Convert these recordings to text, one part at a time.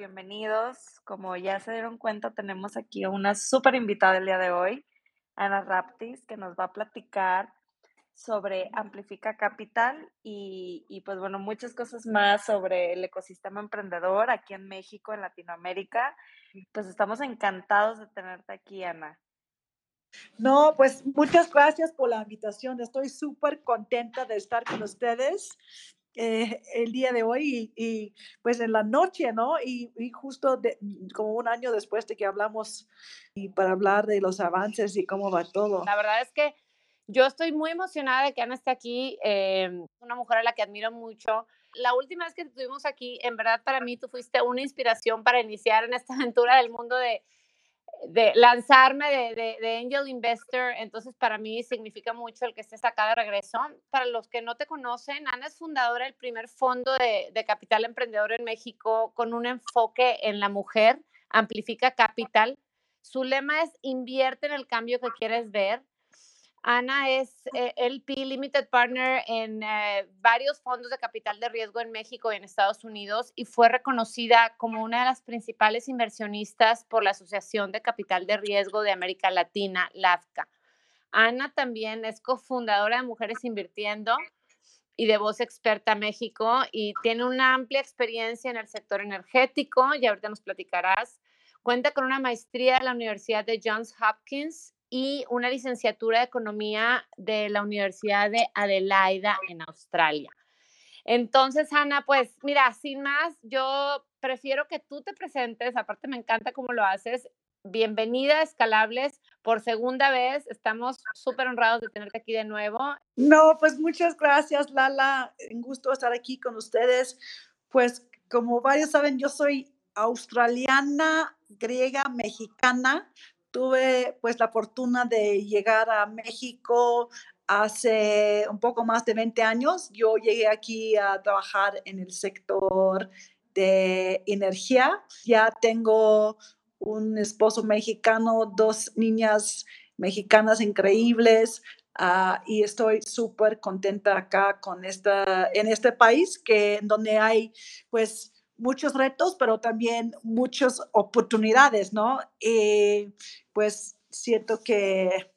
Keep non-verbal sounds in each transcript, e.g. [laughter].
Bienvenidos. Como ya se dieron cuenta, tenemos aquí a una súper invitada el día de hoy, Ana Raptis, que nos va a platicar sobre Amplifica Capital y, y, pues bueno, muchas cosas más sobre el ecosistema emprendedor aquí en México, en Latinoamérica. Pues estamos encantados de tenerte aquí, Ana. No, pues muchas gracias por la invitación. Estoy súper contenta de estar con ustedes eh, el día de hoy y, pues en la noche, ¿no? Y, justo como un año después de que hablamos y para hablar de los avances y cómo va todo. La verdad es que yo estoy muy emocionada de que Ana esté aquí, eh, una mujer a la que admiro mucho. La última vez que estuvimos aquí, en verdad para mí tú fuiste una inspiración para iniciar en esta [laughs] aventura del mundo de, de lanzarme de, de, de, Angel Investor, entonces para mí significa mucho el que estés acá de regreso. Para los que no te conocen, Ana es fundadora del primer fondo de, de capital emprendedor en México con un enfoque en la mujer, Amplifica Capital. Su lema es invierte en el cambio que quieres ver. Ana es eh, LP Limited Partner en eh, varios fondos de capital de riesgo en México y en Estados Unidos y fue reconocida como una de las principales inversionistas por la Asociación de Capital de Riesgo de América Latina, LAFCA. Ana también es cofundadora de Mujeres Invirtiendo y de Voz Experta México y tiene una amplia experiencia en el sector energético y ahorita nos platicarás. Cuenta con una maestría de la Universidad de Johns Hopkins y una licenciatura de economía de la Universidad de Adelaida en Australia. Entonces, Ana, pues mira, sin más, yo prefiero que tú te presentes, aparte me encanta cómo lo haces. Bienvenida a Escalables por segunda vez, estamos súper honrados de tenerte aquí de nuevo. No, pues muchas gracias, Lala, un gusto estar aquí con ustedes. Pues como varios saben, yo soy australiana, griega, mexicana, tuve pues la fortuna de llegar a México hace un poco más de 20 años. Yo llegué aquí a trabajar en el sector de energía. Ya tengo un esposo mexicano, dos niñas mexicanas increíbles. Uh, y estoy súper contenta acá con esta, en este país que donde hay pues muchos retos, pero también muchas oportunidades, ¿no? Y pues siento que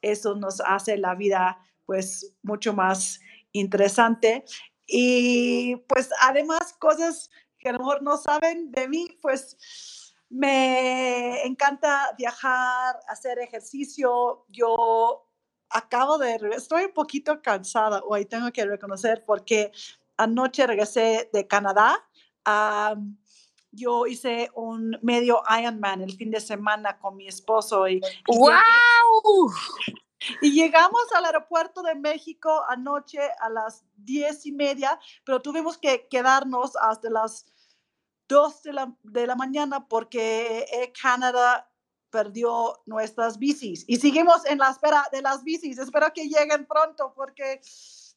eso nos hace la vida pues mucho más interesante. Y pues además cosas que a lo mejor no saben de mí, pues me encanta viajar, hacer ejercicio. Yo acabo de, estoy un poquito cansada hoy, tengo que reconocer, porque anoche regresé de Canadá Um, yo hice un medio Ironman el fin de semana con mi esposo y, ¡Wow! Y llegamos al aeropuerto de México anoche a las diez y media, pero tuvimos que quedarnos hasta las dos de la, de la mañana porque Air Canada perdió nuestras bicis y seguimos en la espera de las bicis. Espero que lleguen pronto porque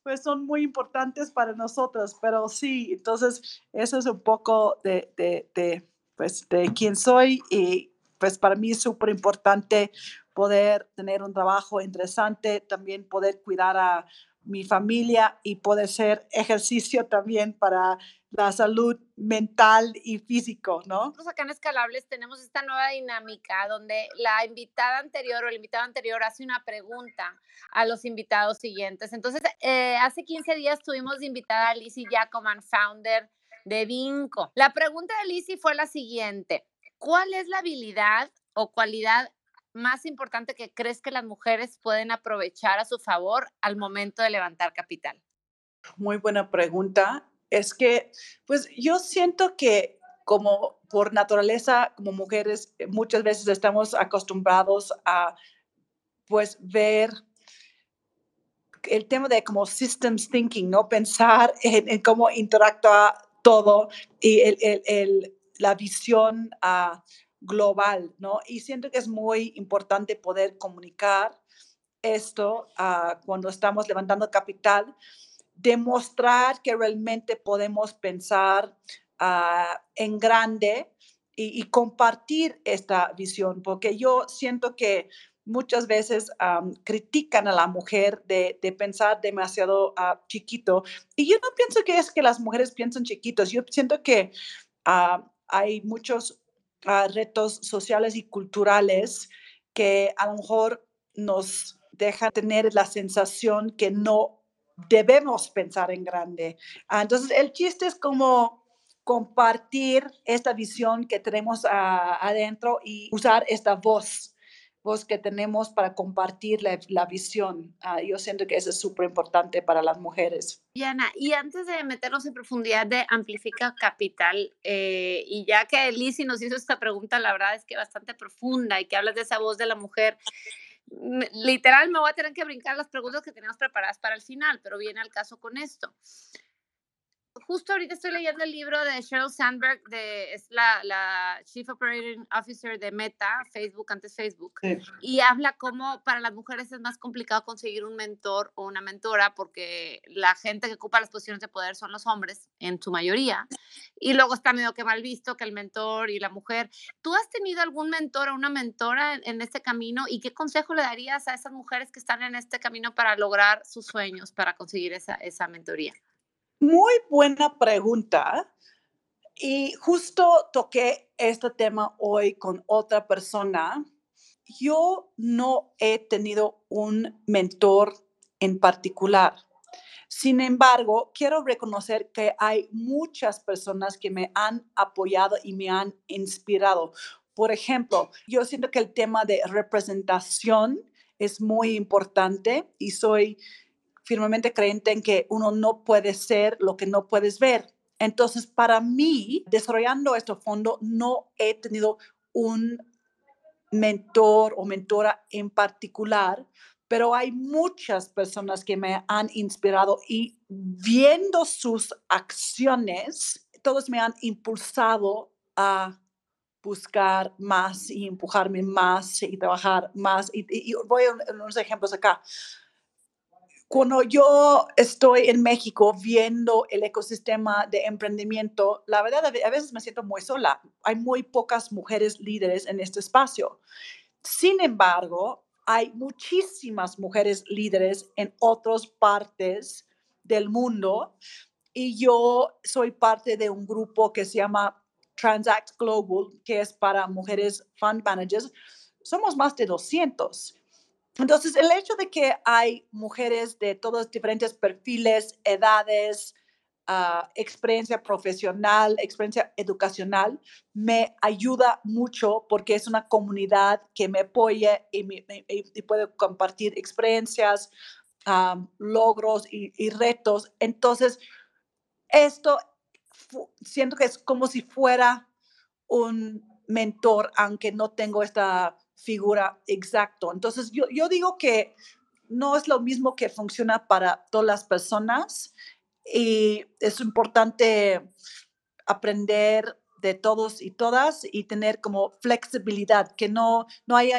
pues son muy importantes para nosotros, pero sí, entonces eso es un poco de, de, pues, de quién soy y pues para mí es súper importante poder tener un trabajo interesante, también poder cuidar a mi familia y poder hacer ejercicio también para la salud mental y físico, ¿no? Nosotros acá en Escalables tenemos esta nueva dinámica donde la invitada anterior o el invitado anterior hace una pregunta a los invitados siguientes. Entonces, eh, hace 15 días tuvimos invitada a Lizzie Jacoman, founder de Vinco. La pregunta de Lizzie fue la siguiente. ¿Cuál es la habilidad o cualidad más importante que crees que las mujeres pueden aprovechar a su favor al momento de levantar capital? Muy buena pregunta. Es que, pues yo siento que como por naturaleza, como mujeres, eh, muchas veces estamos acostumbrados a, pues, ver el tema de como systems thinking, ¿no? Pensar [laughs] en, cómo interactúa todo y la visión uh, global, ¿no? Y siento que es muy importante poder comunicar esto uh, cuando estamos levantando capital, demostrar que realmente podemos pensar uh, en grande y, y, compartir esta visión, porque yo siento que muchas veces critican a la mujer de, de pensar demasiado uh, chiquito. Y yo no pienso que es que las mujeres piensan chiquitos, yo siento que hay muchos uh, retos sociales y culturales que a lo mejor nos dejan tener la sensación que no debemos pensar en grande. entonces, el chiste es como compartir esta visión que tenemos adentro y usar esta voz que tenemos para compartir la, visión. Ah, yo siento que eso es súper importante para las mujeres. Diana, y antes de meternos en profundidad de Amplifica Capital, eh, y ya que Lizzie nos hizo esta pregunta, la verdad es que bastante profunda y que hablas de esa voz de la mujer, literal me voy a tener que brincar las preguntas que teníamos preparadas para el final, pero viene al caso con esto justo ahorita estoy leyendo el libro de Sheryl Sandberg, de, es la, la Chief Operating Officer de Meta, Facebook, antes Facebook, y habla cómo para las mujeres es más complicado conseguir un mentor o una mentora porque la gente que ocupa las posiciones de poder son los hombres, en su mayoría, y luego está medio que mal visto que el mentor y la mujer. ¿Tú has tenido algún mentor o una mentora en, este camino y qué consejo le darías a esas mujeres que están en este camino para lograr sus sueños, para conseguir esa, esa mentoría? Muy buena pregunta. Y justo toqué este tema hoy con otra persona. Yo no he tenido un mentor en particular. Sin embargo, quiero reconocer que hay muchas personas que me han apoyado y me han inspirado. Por ejemplo, yo siento que el tema de representación es muy importante y soy firmemente creyente en que uno no puede ser lo que no puedes ver. Entonces, para mí, desarrollando este fondo, no he tenido un mentor o mentora en particular, pero hay muchas personas que me han inspirado y viendo sus acciones, todos me han impulsado a buscar más y empujarme más y trabajar más. Y, voy a unos ejemplos acá cuando yo estoy en México viendo el ecosistema de emprendimiento, la verdad a veces me siento muy sola. Hay muy pocas mujeres líderes en este espacio. Sin embargo, hay muchísimas mujeres líderes en otras partes del mundo y yo soy parte de un grupo que se llama Transact Global, que es para mujeres fund managers. Somos más de 200 entonces, el hecho de que hay mujeres de todos diferentes perfiles, edades, ah, experiencia profesional, experiencia educacional, me ayuda mucho porque es una comunidad que me apoya y, me, puede compartir experiencias, logros y, retos. Entonces, esto siento que es como si fuera un mentor, aunque no tengo esta figura exacto. Entonces, yo, yo digo que no es lo mismo que funciona para todas las personas y es importante aprender de todos y todas y tener como flexibilidad, que no, no, hay,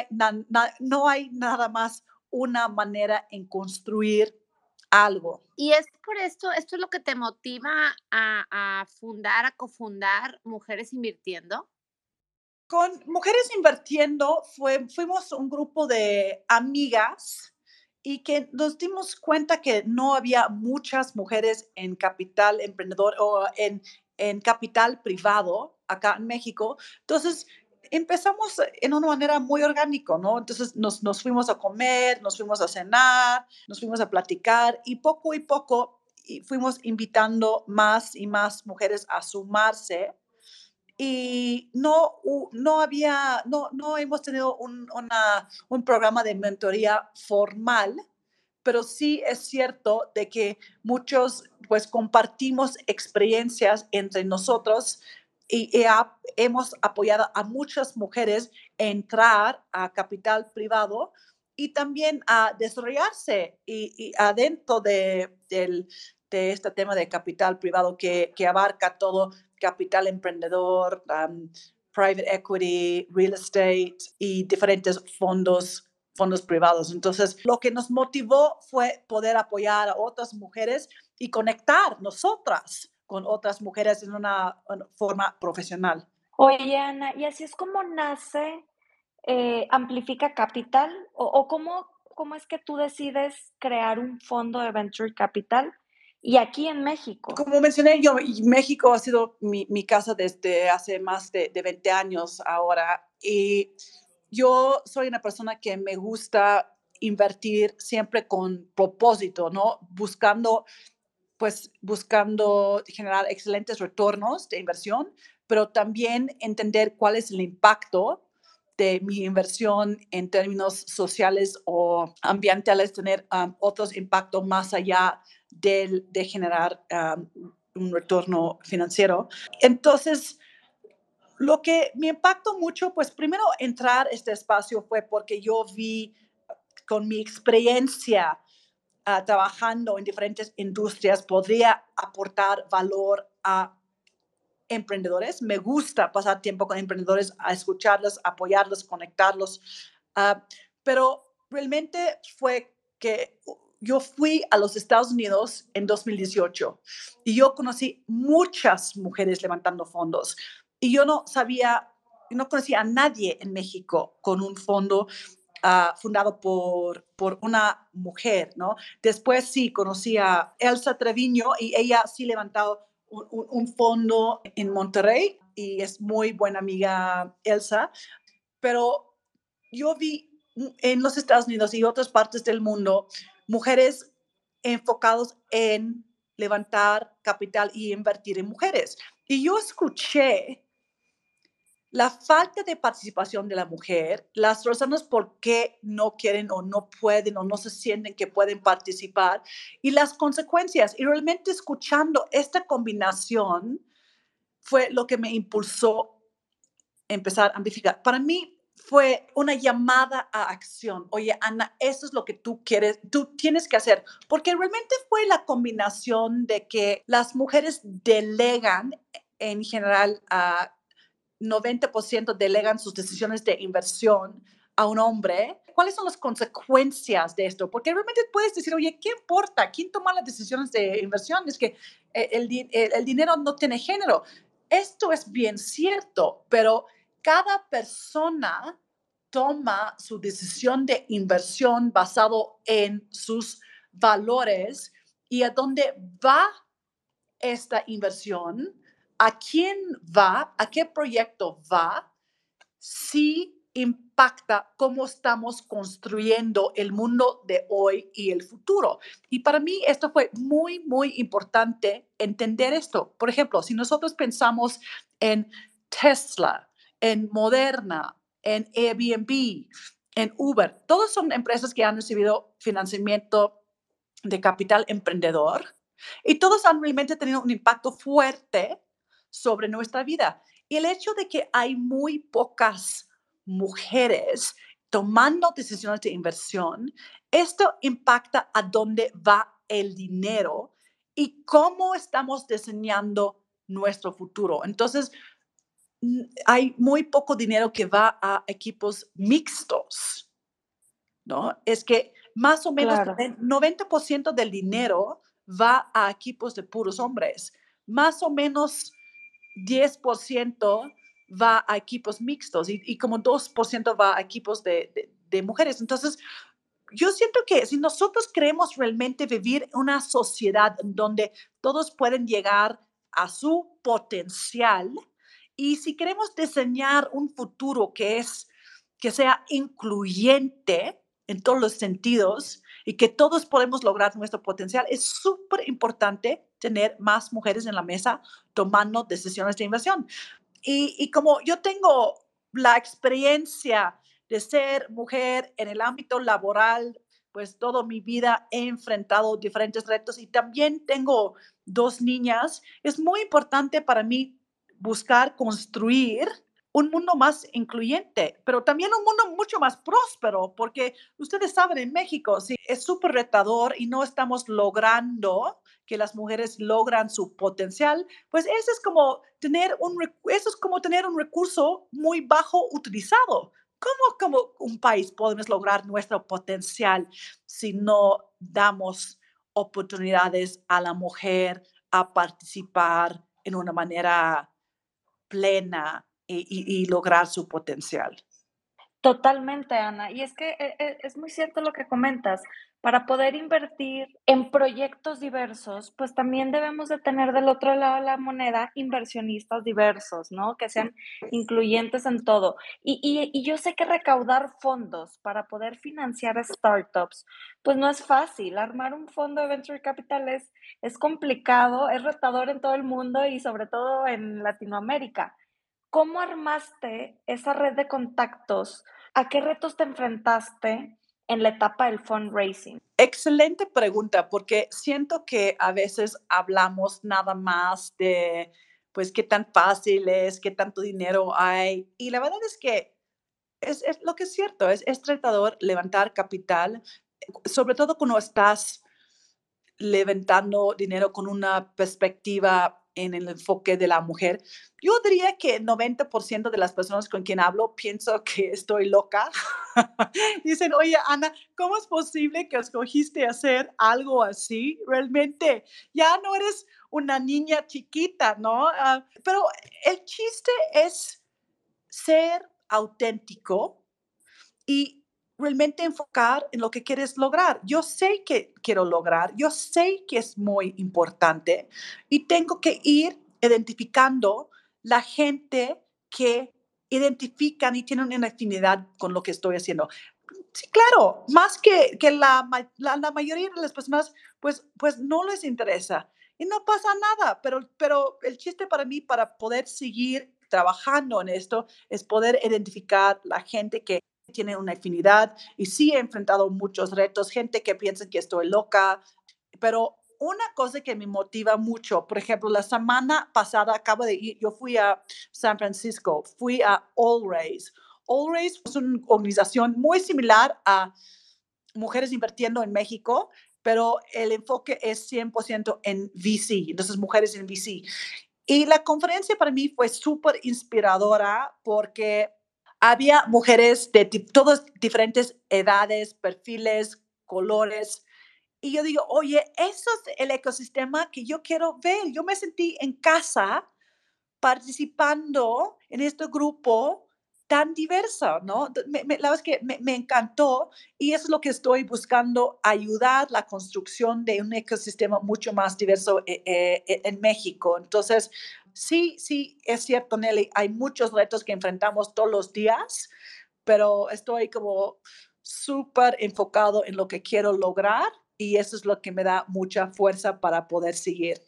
no hay nada más una manera en construir algo. Y es por esto, esto es lo que te motiva a, a fundar, a cofundar Mujeres Invirtiendo. Con Mujeres Invirtiendo fue, fuimos un grupo de amigas y que nos dimos cuenta que no había muchas mujeres en capital emprendedor o en, en capital privado acá en México. Entonces, empezamos en una manera muy orgánica, ¿no? Entonces nos, nos, fuimos a comer, nos fuimos a cenar, nos fuimos a platicar y poco y poco fuimos invitando más y más mujeres a sumarse y no, no había, no, no hemos tenido un, un programa de mentoría formal, pero sí es cierto de que muchos pues compartimos experiencias entre nosotros y, hemos apoyado a muchas mujeres a entrar a capital privado y también a desarrollarse y, adentro de, de, este tema de capital privado que, que abarca todo capital emprendedor, private equity, real estate y diferentes fondos fondos privados. Entonces, lo que nos motivó fue poder apoyar a otras mujeres y conectar nosotras con otras mujeres en una, forma profesional. Oye, Ana, ¿y así es como nace eh, Amplifica Capital? ¿O, o cómo, cómo es que tú decides crear un fondo de Venture Capital? Y aquí en México. Como mencioné, yo, México ha sido mi, mi casa desde hace más de, de, 20 años ahora. Y yo soy una persona que me gusta invertir siempre con propósito, ¿no? Buscando pues buscando generar excelentes retornos de inversión, pero también entender cuál es el impacto de mi inversión en términos sociales o ambientales, tener otros impactos más allá de, de generar un retorno financiero. Entonces, lo que me impactó mucho, pues primero entrar a este espacio fue porque yo vi con mi experiencia Ah, trabajando en diferentes industrias podría aportar valor a emprendedores. Me gusta pasar tiempo con emprendedores, a escucharlos, apoyarlos, conectarlos. Ah, pero realmente fue que yo fui a los Estados Unidos en 2018 y yo conocí muchas mujeres levantando fondos y yo no sabía, no conocía a nadie en México con un fondo Ah, fundado por, por una mujer, ¿no? Después sí conocí a Elsa Treviño y ella sí levantado un, un, fondo en Monterrey y es muy buena amiga Elsa, pero yo vi en los Estados Unidos y otras partes del mundo mujeres enfocados en levantar capital y invertir en mujeres. Y yo escuché la falta de participación de la mujer, las razones por qué no quieren o no pueden o no se sienten que pueden participar y las consecuencias. Y realmente escuchando esta combinación fue lo que me impulsó a empezar a amplificar. Para mí fue una llamada a acción. Oye, Ana, eso es lo que tú quieres, tú tienes que hacer, porque realmente fue la combinación de que las mujeres delegan en general a 90% delegan sus decisiones de inversión a un hombre, ¿cuáles son las consecuencias de esto? Porque realmente puedes decir, oye, ¿qué importa? ¿Quién toma las decisiones de inversión? Es que eh, el dinero no tiene género. Esto es bien cierto, pero cada persona toma su decisión de inversión basado en sus valores y a dónde va esta inversión a quién va, a qué proyecto va, si impacta cómo estamos construyendo el mundo de hoy y el futuro. Y para mí esto fue muy, muy importante entender esto. Por ejemplo, si nosotros pensamos en Tesla, en Moderna, en Airbnb, en Uber, todos son empresas que han recibido financiamiento de capital emprendedor y todos han realmente tenido un impacto fuerte sobre nuestra vida. Y el hecho de que hay muy pocas mujeres tomando decisiones de inversión, esto impacta a dónde va el dinero y cómo estamos diseñando nuestro futuro. Entonces, hay muy poco dinero que va a equipos mixtos, ¿no? Es que más o menos el 90% del dinero va a equipos de puros hombres. Más o menos 10% va a equipos mixtos y, como 2% va a equipos de, de, mujeres. Entonces, yo siento que si nosotros queremos realmente vivir una sociedad donde todos pueden llegar a su potencial y si queremos diseñar un futuro que es que sea incluyente en todos los sentidos y que todos podemos lograr nuestro potencial, es súper importante tener más mujeres en la mesa tomando decisiones de inversión. Y, como yo tengo la experiencia de ser mujer en el ámbito laboral, pues toda mi vida he enfrentado diferentes retos y también tengo dos niñas, es muy importante para mí buscar construir un mundo más incluyente, pero también un mundo mucho más próspero, porque ustedes saben, en México sí, es súper retador y no estamos logrando que las mujeres logran su potencial, pues eso es como tener un, eso es como tener un recurso muy bajo utilizado. ¿Cómo como un país podemos lograr nuestro potencial si no damos oportunidades a la mujer a participar en una manera plena y, lograr su potencial. Totalmente, Ana. Y es que e, e, es muy cierto lo que comentas. Para poder invertir en proyectos diversos, pues también debemos de tener del otro lado de la moneda inversionistas diversos, ¿no? Que sean incluyentes en todo. Y, y, yo sé que recaudar fondos para poder financiar startups, pues no es fácil. Armar un fondo de venture capital es, es complicado, es retador en todo el mundo y sobre todo en Latinoamérica. ¿Cómo armaste esa red de contactos? ¿A qué retos te enfrentaste en la etapa del fundraising? Excelente pregunta, porque siento que a veces hablamos nada más de, pues, qué tan fácil es, qué tanto dinero hay. Y la verdad es que es, lo que es cierto, es, es tratador levantar capital, sobre todo cuando estás levantando dinero con una perspectiva en el enfoque de la mujer. Yo diría que el 90% de las personas con quien hablo pienso que estoy loca. [laughs] Dicen, oye, Ana, ¿cómo es posible que escogiste hacer algo así? Realmente ya no eres una niña chiquita, ¿no? Ah, pero el chiste es ser auténtico y realmente enfocar en lo que quieres lograr. Yo sé que quiero lograr, yo sé que es muy importante y tengo que ir identificando la gente que identifican y tienen una afinidad con lo que estoy haciendo. Sí, claro, más que, que la, la, mayoría de las personas, pues, pues no les interesa y no pasa nada, pero, pero el chiste para mí, para poder seguir trabajando en esto, es poder identificar la gente que tiene una afinidad y sí he enfrentado muchos retos, gente que piensa que estoy loca, pero una cosa que me motiva mucho, por ejemplo, la semana pasada acabo de ir, yo fui a San Francisco, fui a All Race. All Race es una organización muy similar a Mujeres Invirtiendo en México, pero el enfoque es 100% en VC, entonces mujeres en VC. Y la conferencia para mí fue súper inspiradora porque había mujeres de todas diferentes edades, perfiles, colores. Y yo digo, oye, eso es el ecosistema que yo quiero ver. Yo me sentí en casa participando en este grupo tan diverso, ¿no? la verdad es que me, encantó y eso es lo que estoy buscando, ayudar la construcción de un ecosistema mucho más diverso eh, eh, en México. Entonces, sí, sí, es cierto, Nelly, hay muchos retos que enfrentamos todos los días, pero estoy como súper enfocado en lo que quiero lograr y eso es lo que me da mucha fuerza para poder seguir.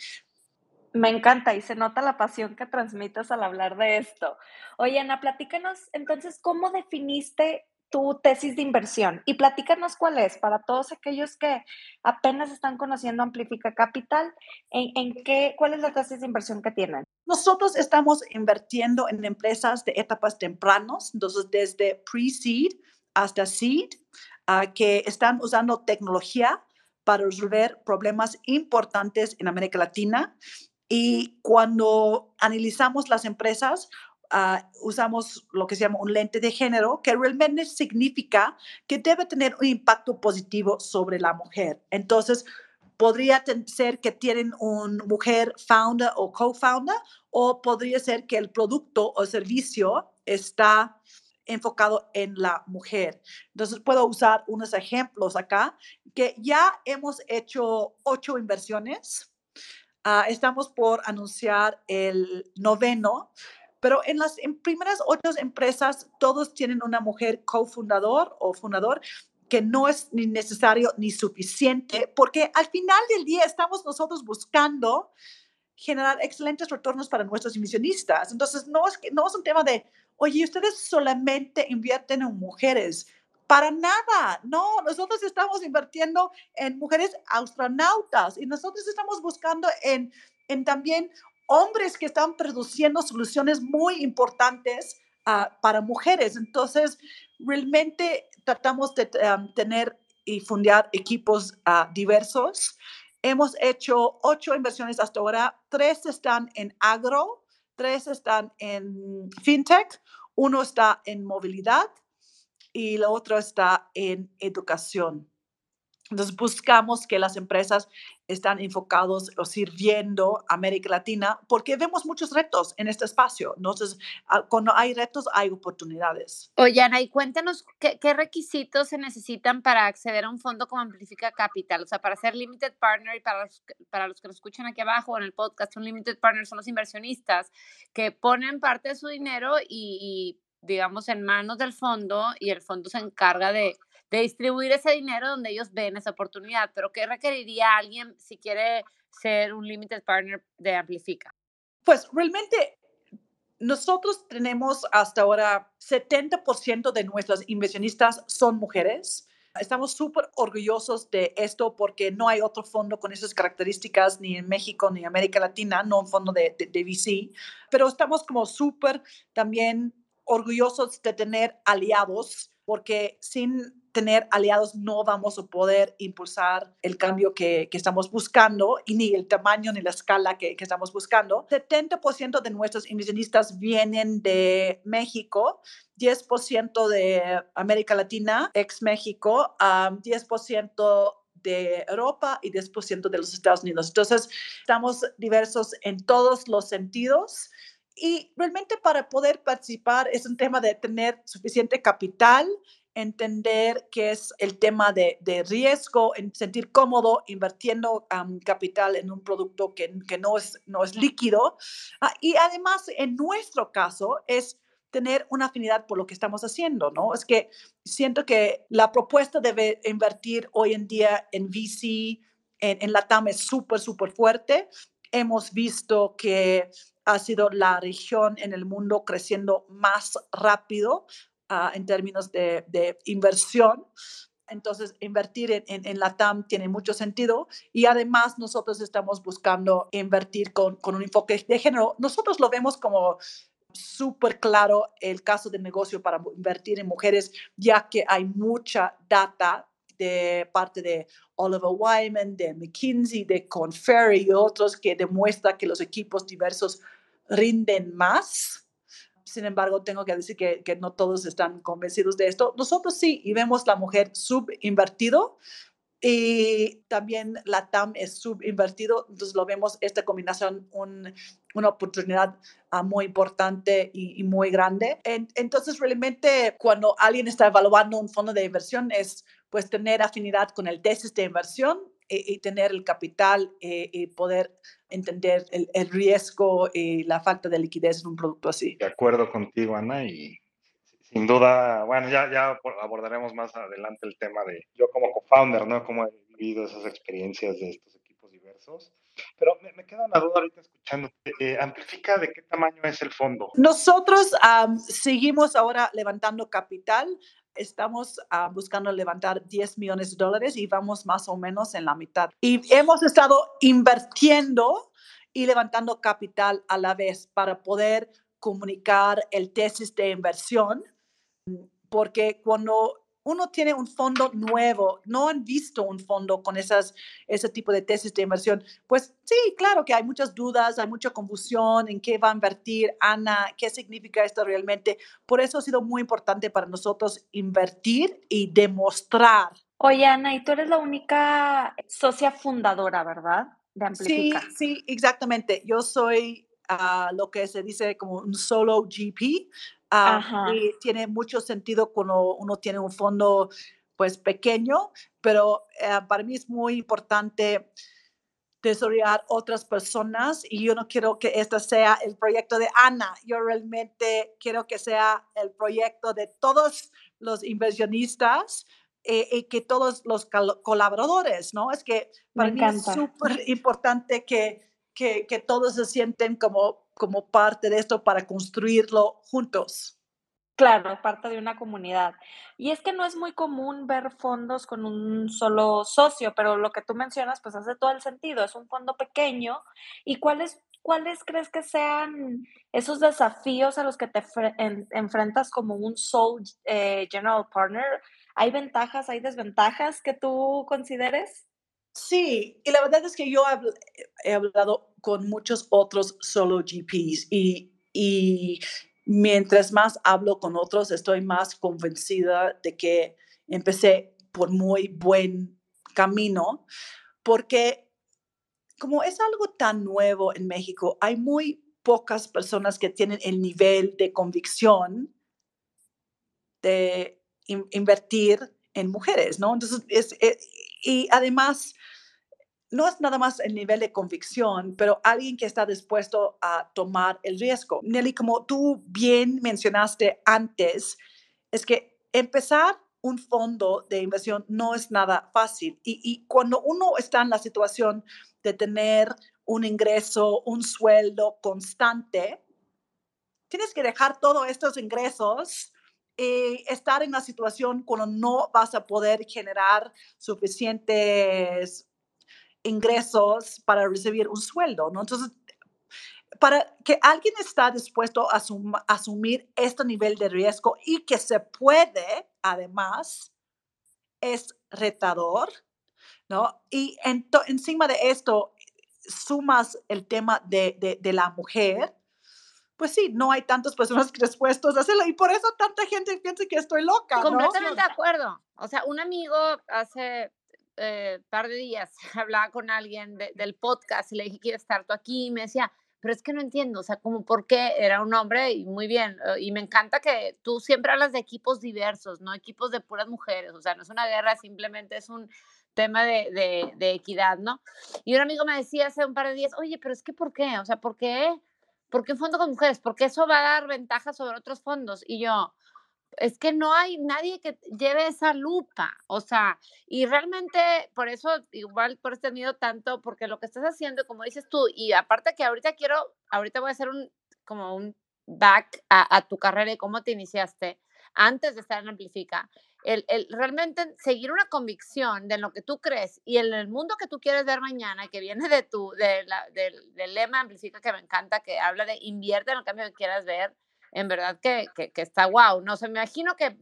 Me encanta y se nota la pasión que transmites al hablar de esto. Oye, Ana, platícanos entonces, ¿cómo definiste tu tesis de inversión y platícanos cuál es para todos aquellos que apenas están conociendo Amplifica Capital, ¿en, qué, cuál es la tesis de inversión que tienen? Nosotros estamos invirtiendo en empresas de etapas tempranos, entonces desde pre-seed hasta seed, uh, que están usando tecnología para resolver problemas importantes en América Latina. Y cuando analizamos las empresas, Ah, usamos lo que se llama un lente de género, que realmente significa que debe tener un impacto positivo sobre la mujer. Entonces, podría ser que tienen una mujer founder o co-founder, o podría ser que el producto o servicio está enfocado en la mujer. Entonces, puedo usar unos ejemplos acá, que ya hemos hecho ocho inversiones. Ah, estamos por anunciar el noveno pero en las primeras ocho empresas, todos tienen una mujer cofundador o fundador que no es ni necesario ni suficiente, porque al final del día estamos nosotros buscando generar excelentes retornos para nuestros inversionistas. Entonces, no es, no es un tema de, oye, ustedes solamente invierten en mujeres. Para nada, no, nosotros estamos invirtiendo en mujeres astronautas y nosotros estamos buscando en, en también hombres que están produciendo soluciones muy importantes ah, para mujeres. Entonces, realmente tratamos de tener y fundar equipos ah, diversos. Hemos hecho ocho inversiones hasta ahora, tres están en agro, tres están en fintech, uno está en movilidad y el otro está en educación. Entonces buscamos que las empresas están enfocados o sirviendo a América Latina porque vemos muchos retos en este espacio. Entonces, ah, cuando hay retos, hay oportunidades. Oye, Ana, y cuéntanos qué, requisitos se necesitan para acceder a un fondo como Amplifica Capital, o sea, para ser Limited Partner y para los, para los que nos escuchan aquí abajo en el podcast, un Limited Partner son los inversionistas que ponen parte de su dinero y digamos, en manos del fondo y el fondo se encarga de de distribuir ese dinero donde ellos ven esa oportunidad. Pero ¿qué requeriría alguien si quiere ser un limited partner de Amplifica? Pues realmente nosotros tenemos hasta ahora 70% de nuestros inversionistas son mujeres. Estamos súper orgullosos de esto porque no hay otro fondo con esas características ni en México ni en América Latina, no un fondo de, de, de VC, pero estamos como súper también orgullosos de tener aliados porque sin tener aliados no vamos a poder impulsar el cambio que, estamos buscando y ni el tamaño ni la escala que, estamos buscando. 70% de nuestros inversionistas vienen de México, 10% de América Latina, ex México, 10% de Europa y 10% de los Estados Unidos. Entonces, estamos diversos en todos los sentidos. Y realmente para poder participar es un tema de tener suficiente capital entender qué es el tema de, de riesgo, en sentir cómodo invirtiendo capital en un producto que, que, no, es, no es líquido. Ah, y además, en nuestro caso, es tener una afinidad por lo que estamos haciendo, ¿no? Es que siento que la propuesta de invertir hoy en día en VC, en, en la TAM es súper, súper fuerte. Hemos visto que ha sido la región en el mundo creciendo más rápido Ah, en términos de, de, inversión. Entonces, invertir en, en, la TAM tiene mucho sentido y además nosotros estamos buscando invertir con, con un enfoque de género. Nosotros lo vemos como súper claro el caso de negocio para invertir en mujeres, ya que hay mucha data de parte de Oliver Wyman, de McKinsey, de Conferry y otros que demuestra que los equipos diversos rinden más sin embargo, tengo que decir que, que, no todos están convencidos de esto. Nosotros sí, y vemos la mujer subinvertido y también la TAM es subinvertido. Entonces lo vemos, esta combinación, un, una oportunidad uh, muy importante y, y muy grande. En, entonces, realmente, cuando alguien está evaluando un fondo de inversión, es pues tener afinidad con el tesis de inversión y, tener el capital eh, y poder entender el, el, riesgo y la falta de liquidez en un producto así. De acuerdo contigo, Ana, y sin duda, bueno, ya, ya abordaremos más adelante el tema de yo como co-founder, ¿no? Cómo he vivido esas experiencias de estos equipos diversos. Pero me, queda una duda ahorita escuchando. Eh, ¿Amplifica de qué tamaño es el fondo? Nosotros seguimos ahora levantando capital estamos ah, buscando levantar 10 millones de dólares y vamos más o menos en la mitad. Y hemos estado invirtiendo y levantando capital a la vez para poder comunicar el tesis de inversión, porque cuando uno tiene un fondo nuevo, no han visto un fondo con esas, ese tipo de tesis de inversión, pues sí, claro que hay muchas dudas, hay mucha confusión en qué va a invertir Ana, qué significa esto realmente. Por eso ha sido muy importante para nosotros invertir y demostrar. Oye, Ana, y tú eres la única socia fundadora, ¿verdad? De Amplifica. Sí, sí, exactamente. Yo soy uh, lo que se dice como un solo GP, y tiene mucho sentido cuando uno tiene un fondo pues pequeño, pero eh, para mí es muy importante desarrollar otras personas y yo no quiero que este sea el proyecto de Ana, yo realmente quiero que sea el proyecto de todos los inversionistas eh, y que todos los colaboradores, ¿no? Es que para mí es súper importante que, que, que todos se sienten como como parte de esto para construirlo juntos. Claro, parte de una comunidad. Y es que no es muy común ver fondos con un solo socio, pero lo que tú mencionas pues hace todo el sentido. Es un fondo pequeño. ¿Y cuál es ¿cuáles crees que sean esos desafíos a los que te enfrentas como un sole eh, general partner? ¿Hay ventajas, hay desventajas que tú consideres? Sí, y la verdad es que yo he hablado con muchos otros solo GPs y, y mientras más hablo con otros, estoy más convencida de que empecé por muy buen camino, porque como es algo tan nuevo en México, hay muy pocas personas que tienen el nivel de convicción de invertir en mujeres, ¿no? Entonces, es, eh, y además, no es nada más el nivel de convicción, pero alguien que está dispuesto a tomar el riesgo. Nelly, como tú bien mencionaste antes, es que empezar un fondo de inversión no es nada fácil. Y, y, cuando uno está en la situación de tener un ingreso, un sueldo constante, tienes que dejar todos estos ingresos y estar en una situación cuando no vas a poder generar suficientes ingresos para recibir un sueldo, ¿no? Entonces, para que alguien está dispuesto a asumir este nivel de riesgo y que se puede, además, es retador, ¿no? Y encima de esto, sumas el tema de, de, la mujer, pues sí, no hay tantas personas [laughs] dispuestas a hacerlo y por eso tanta gente piensa que estoy loca. Completamente de acuerdo. O sea, un amigo hace eh, par de días [laughs] hablaba con alguien del podcast y le dije, quiero estar tú aquí? Y me decía, pero es que no entiendo, o sea, como por qué era un hombre y muy bien. Eh, y me encanta que tú siempre hablas de equipos diversos, no equipos de puras mujeres, o sea, no es una guerra, simplemente es un tema de, de, de equidad, ¿no? Y un amigo me decía hace un par de días, oye, pero es que ¿por qué? O sea, ¿por qué? ¿Por qué un fondo con mujeres? Porque eso va a dar ventaja sobre otros fondos. Y yo, es que no hay nadie que lleve esa lupa, o sea, y realmente por eso, igual por este miedo tanto, porque lo que estás haciendo, como dices tú, y aparte que ahorita quiero, ahorita voy a hacer un, como un back a, tu carrera y cómo te iniciaste antes de estar en Amplifica, el, el, realmente seguir una convicción de lo que tú crees y en el mundo que tú quieres ver mañana, que viene de tu, de la, del lema Amplifica que me encanta, que habla de invierte en el cambio que quieras ver, en verdad que, que, está guau. No sé, me imagino que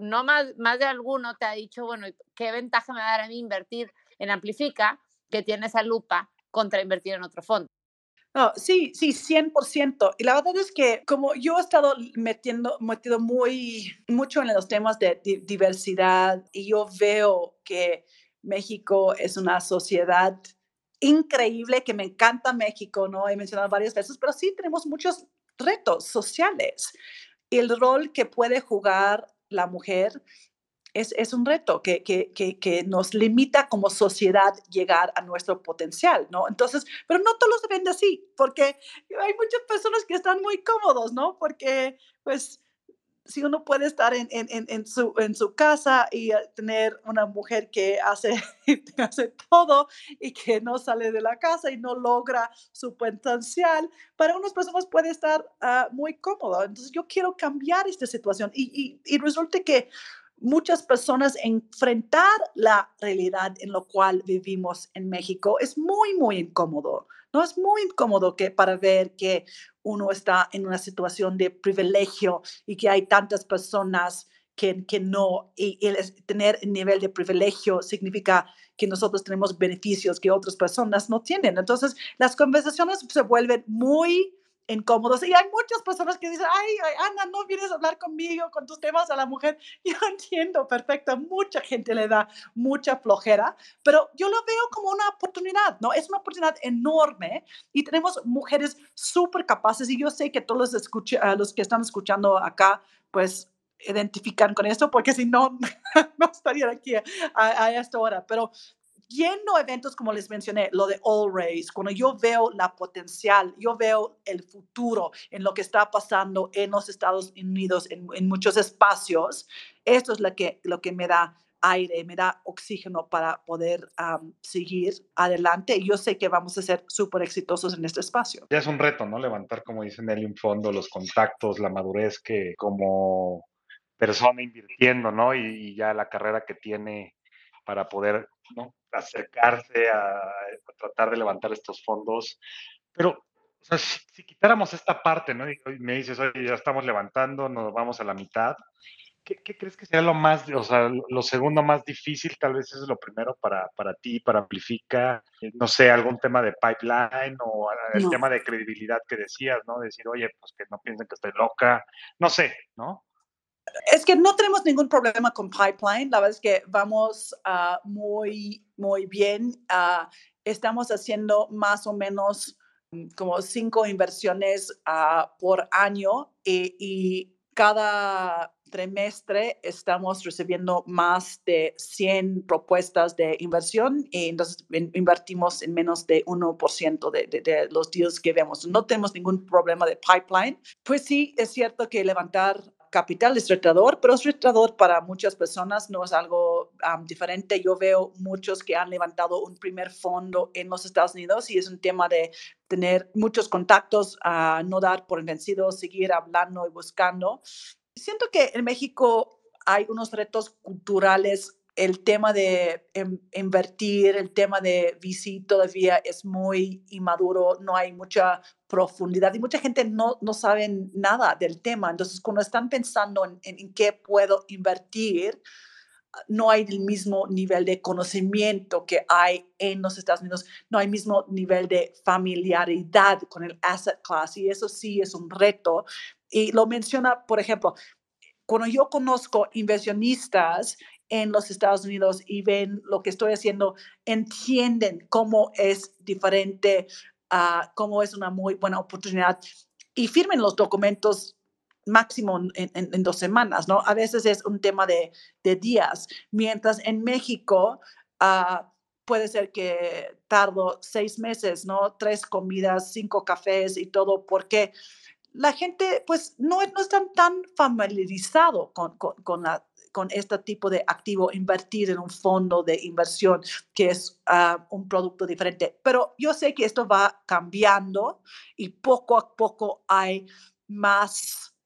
no más, más de alguno te ha dicho, bueno, ¿qué ventaja me va a dar a mí invertir en Amplifica que tiene esa lupa contra invertir en otro fondo? No, sí, sí, 100%. Y la verdad es que como yo he estado metiendo, metido muy, mucho en los temas de diversidad y yo veo que México es una sociedad increíble, que me encanta México, ¿no? He mencionado varias veces, pero sí tenemos muchos retos sociales. El rol que puede jugar la mujer es, es un reto que, que, que, nos limita como sociedad llegar a nuestro potencial, ¿no? Entonces, pero no todos se ven así, porque hay muchas personas que están muy cómodos, ¿no? Porque, pues, si uno puede estar en, en, en, su, en su casa y eh, tener una mujer que hace, [laughs] hace todo y que no sale de la casa y no logra su potencial, para unas personas puede estar uh, muy cómodo. Entonces yo quiero cambiar esta situación y, y, y resulta que muchas personas enfrentar la realidad en lo cual vivimos en México es muy, muy incómodo. No es muy incómodo que para ver que uno está en una situación de privilegio y que hay tantas personas que, que no, y, tener el nivel de privilegio significa que nosotros tenemos beneficios que otras personas no tienen. Entonces, las conversaciones se vuelven muy incómodos. Y hay muchas personas que dicen, ay, Ana, no vienes a hablar conmigo con tus temas a la mujer. [laughs] Yo entiendo perfecto, mucha gente le da mucha flojera, pero yo lo veo como una oportunidad, ¿no? Es una oportunidad enorme y tenemos mujeres súper capaces y yo sé que todos los, los que están escuchando acá, pues identifican con esto, porque si no, [laughs] no estarían aquí a, a, esta hora. Pero yendo eventos como les mencioné, lo de All Race, cuando yo veo la potencial, yo veo el futuro en lo que está pasando en los Estados Unidos, en, en muchos espacios, esto es lo que, lo que me da aire, me da oxígeno para poder seguir adelante. Y yo sé que vamos a ser súper exitosos en este espacio. Ya es un reto, ¿no? Levantar, como dicen un fondo, los contactos, la madurez que como persona invirtiendo, ¿no? Y, y ya la carrera que tiene para poder ¿no? acercarse a, tratar de levantar estos fondos. Pero O sea, si, quitáramos esta parte, ¿no? Y me dices, oye, ya estamos levantando, nos vamos a la mitad. ¿Qué, crees que sería lo más, o sea, lo segundo más difícil? Tal vez es lo primero para, para ti, para Amplifica. Eh, no sé, algún tema de pipeline o el tema de credibilidad que decías, ¿no? Decir, oye, pues que no piensen que estoy loca. No sé, ¿no? Es que no tenemos ningún problema con pipeline. La verdad es que vamos uh, muy, muy bien. Uh, estamos haciendo más o menos mm, como cinco inversiones uh, por año y, y cada trimestre estamos recibiendo más de 100 propuestas de inversión y entonces invertimos en menos de 1% de, de, de, los deals que vemos. No tenemos ningún problema de pipeline. Pues sí, es cierto que levantar capital es retador, pero es retador para muchas personas, no es algo diferente. Yo veo muchos que han levantado un primer fondo en los Estados Unidos y es un tema de tener muchos contactos, a no dar por vencido, seguir hablando y buscando. Siento que en México hay unos retos culturales. El tema de em, invertir, el tema de VC todavía es muy inmaduro, no hay mucha profundidad y mucha gente no, no sabe nada del tema. Entonces, cuando están pensando en, en, qué puedo invertir, no hay el mismo nivel de conocimiento que hay en los Estados Unidos, no hay el mismo nivel de familiaridad con el asset class y eso sí es un reto. Y lo menciona, por ejemplo, cuando yo conozco inversionistas en los Estados Unidos y ven lo que estoy haciendo, entienden cómo es diferente, uh, cómo es una muy buena oportunidad y firmen los documentos máximo en, en, dos semanas, ¿no? A veces es un tema de, de días, mientras en México uh, puede ser que tardo seis meses, ¿no? Tres comidas, cinco cafés y todo, porque la gente pues no, no están tan familiarizado con, con, con, la, con este tipo de activo, invertir en un fondo de inversión que es ah, un producto diferente. Pero yo sé que esto va cambiando y poco a poco hay más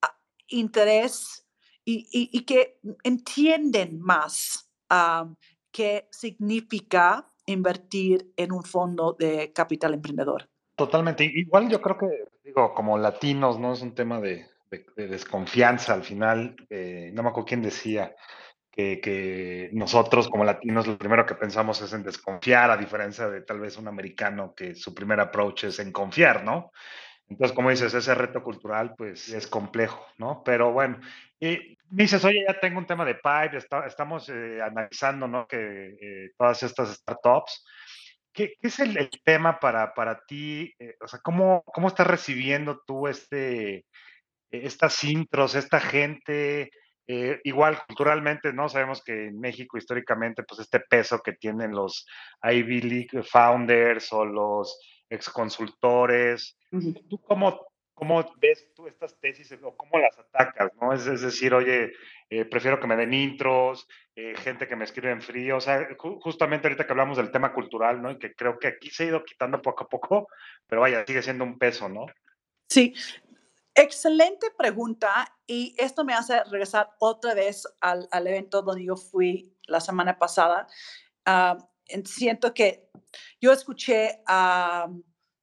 ah, interés y, y, que entienden más uh, qué significa invertir en un fondo de capital emprendedor. Totalmente. Igual yo creo que, digo, como latinos, ¿no? Es un tema de, desconfianza al final. Eh, no me acuerdo quién decía que, que, nosotros como latinos lo primero que pensamos es en desconfiar, a diferencia de tal vez un americano que su primer approach es en confiar, ¿no? Entonces, como dices, ese reto cultural, pues es complejo, ¿no? Pero bueno, y dices, oye, ya tengo un tema de pipe, estamos eh, analizando, ¿no? Que eh, todas estas startups. ¿Qué, es el, tema para, para ti? Eh, o sea, ¿cómo, ¿cómo estás recibiendo tú este, estas intros, esta gente? Eh, igual culturalmente, ¿no? Sabemos que en México históricamente, pues este peso que tienen los Ivy League founders o los exconsultores, ¿tú cómo, cómo ves tú estas tesis o cómo las atacas, ¿no? Es, es decir, oye, eh, prefiero que me den intros, eh, gente que me escribe en frío, o sea, justamente ahorita que hablamos del tema cultural, ¿no? Y que creo que aquí se ha ido quitando poco a poco, pero vaya, sigue siendo un peso, ¿no? Sí, excelente pregunta y esto me hace regresar otra vez al, al evento donde yo fui la semana pasada. Uh, siento que yo escuché a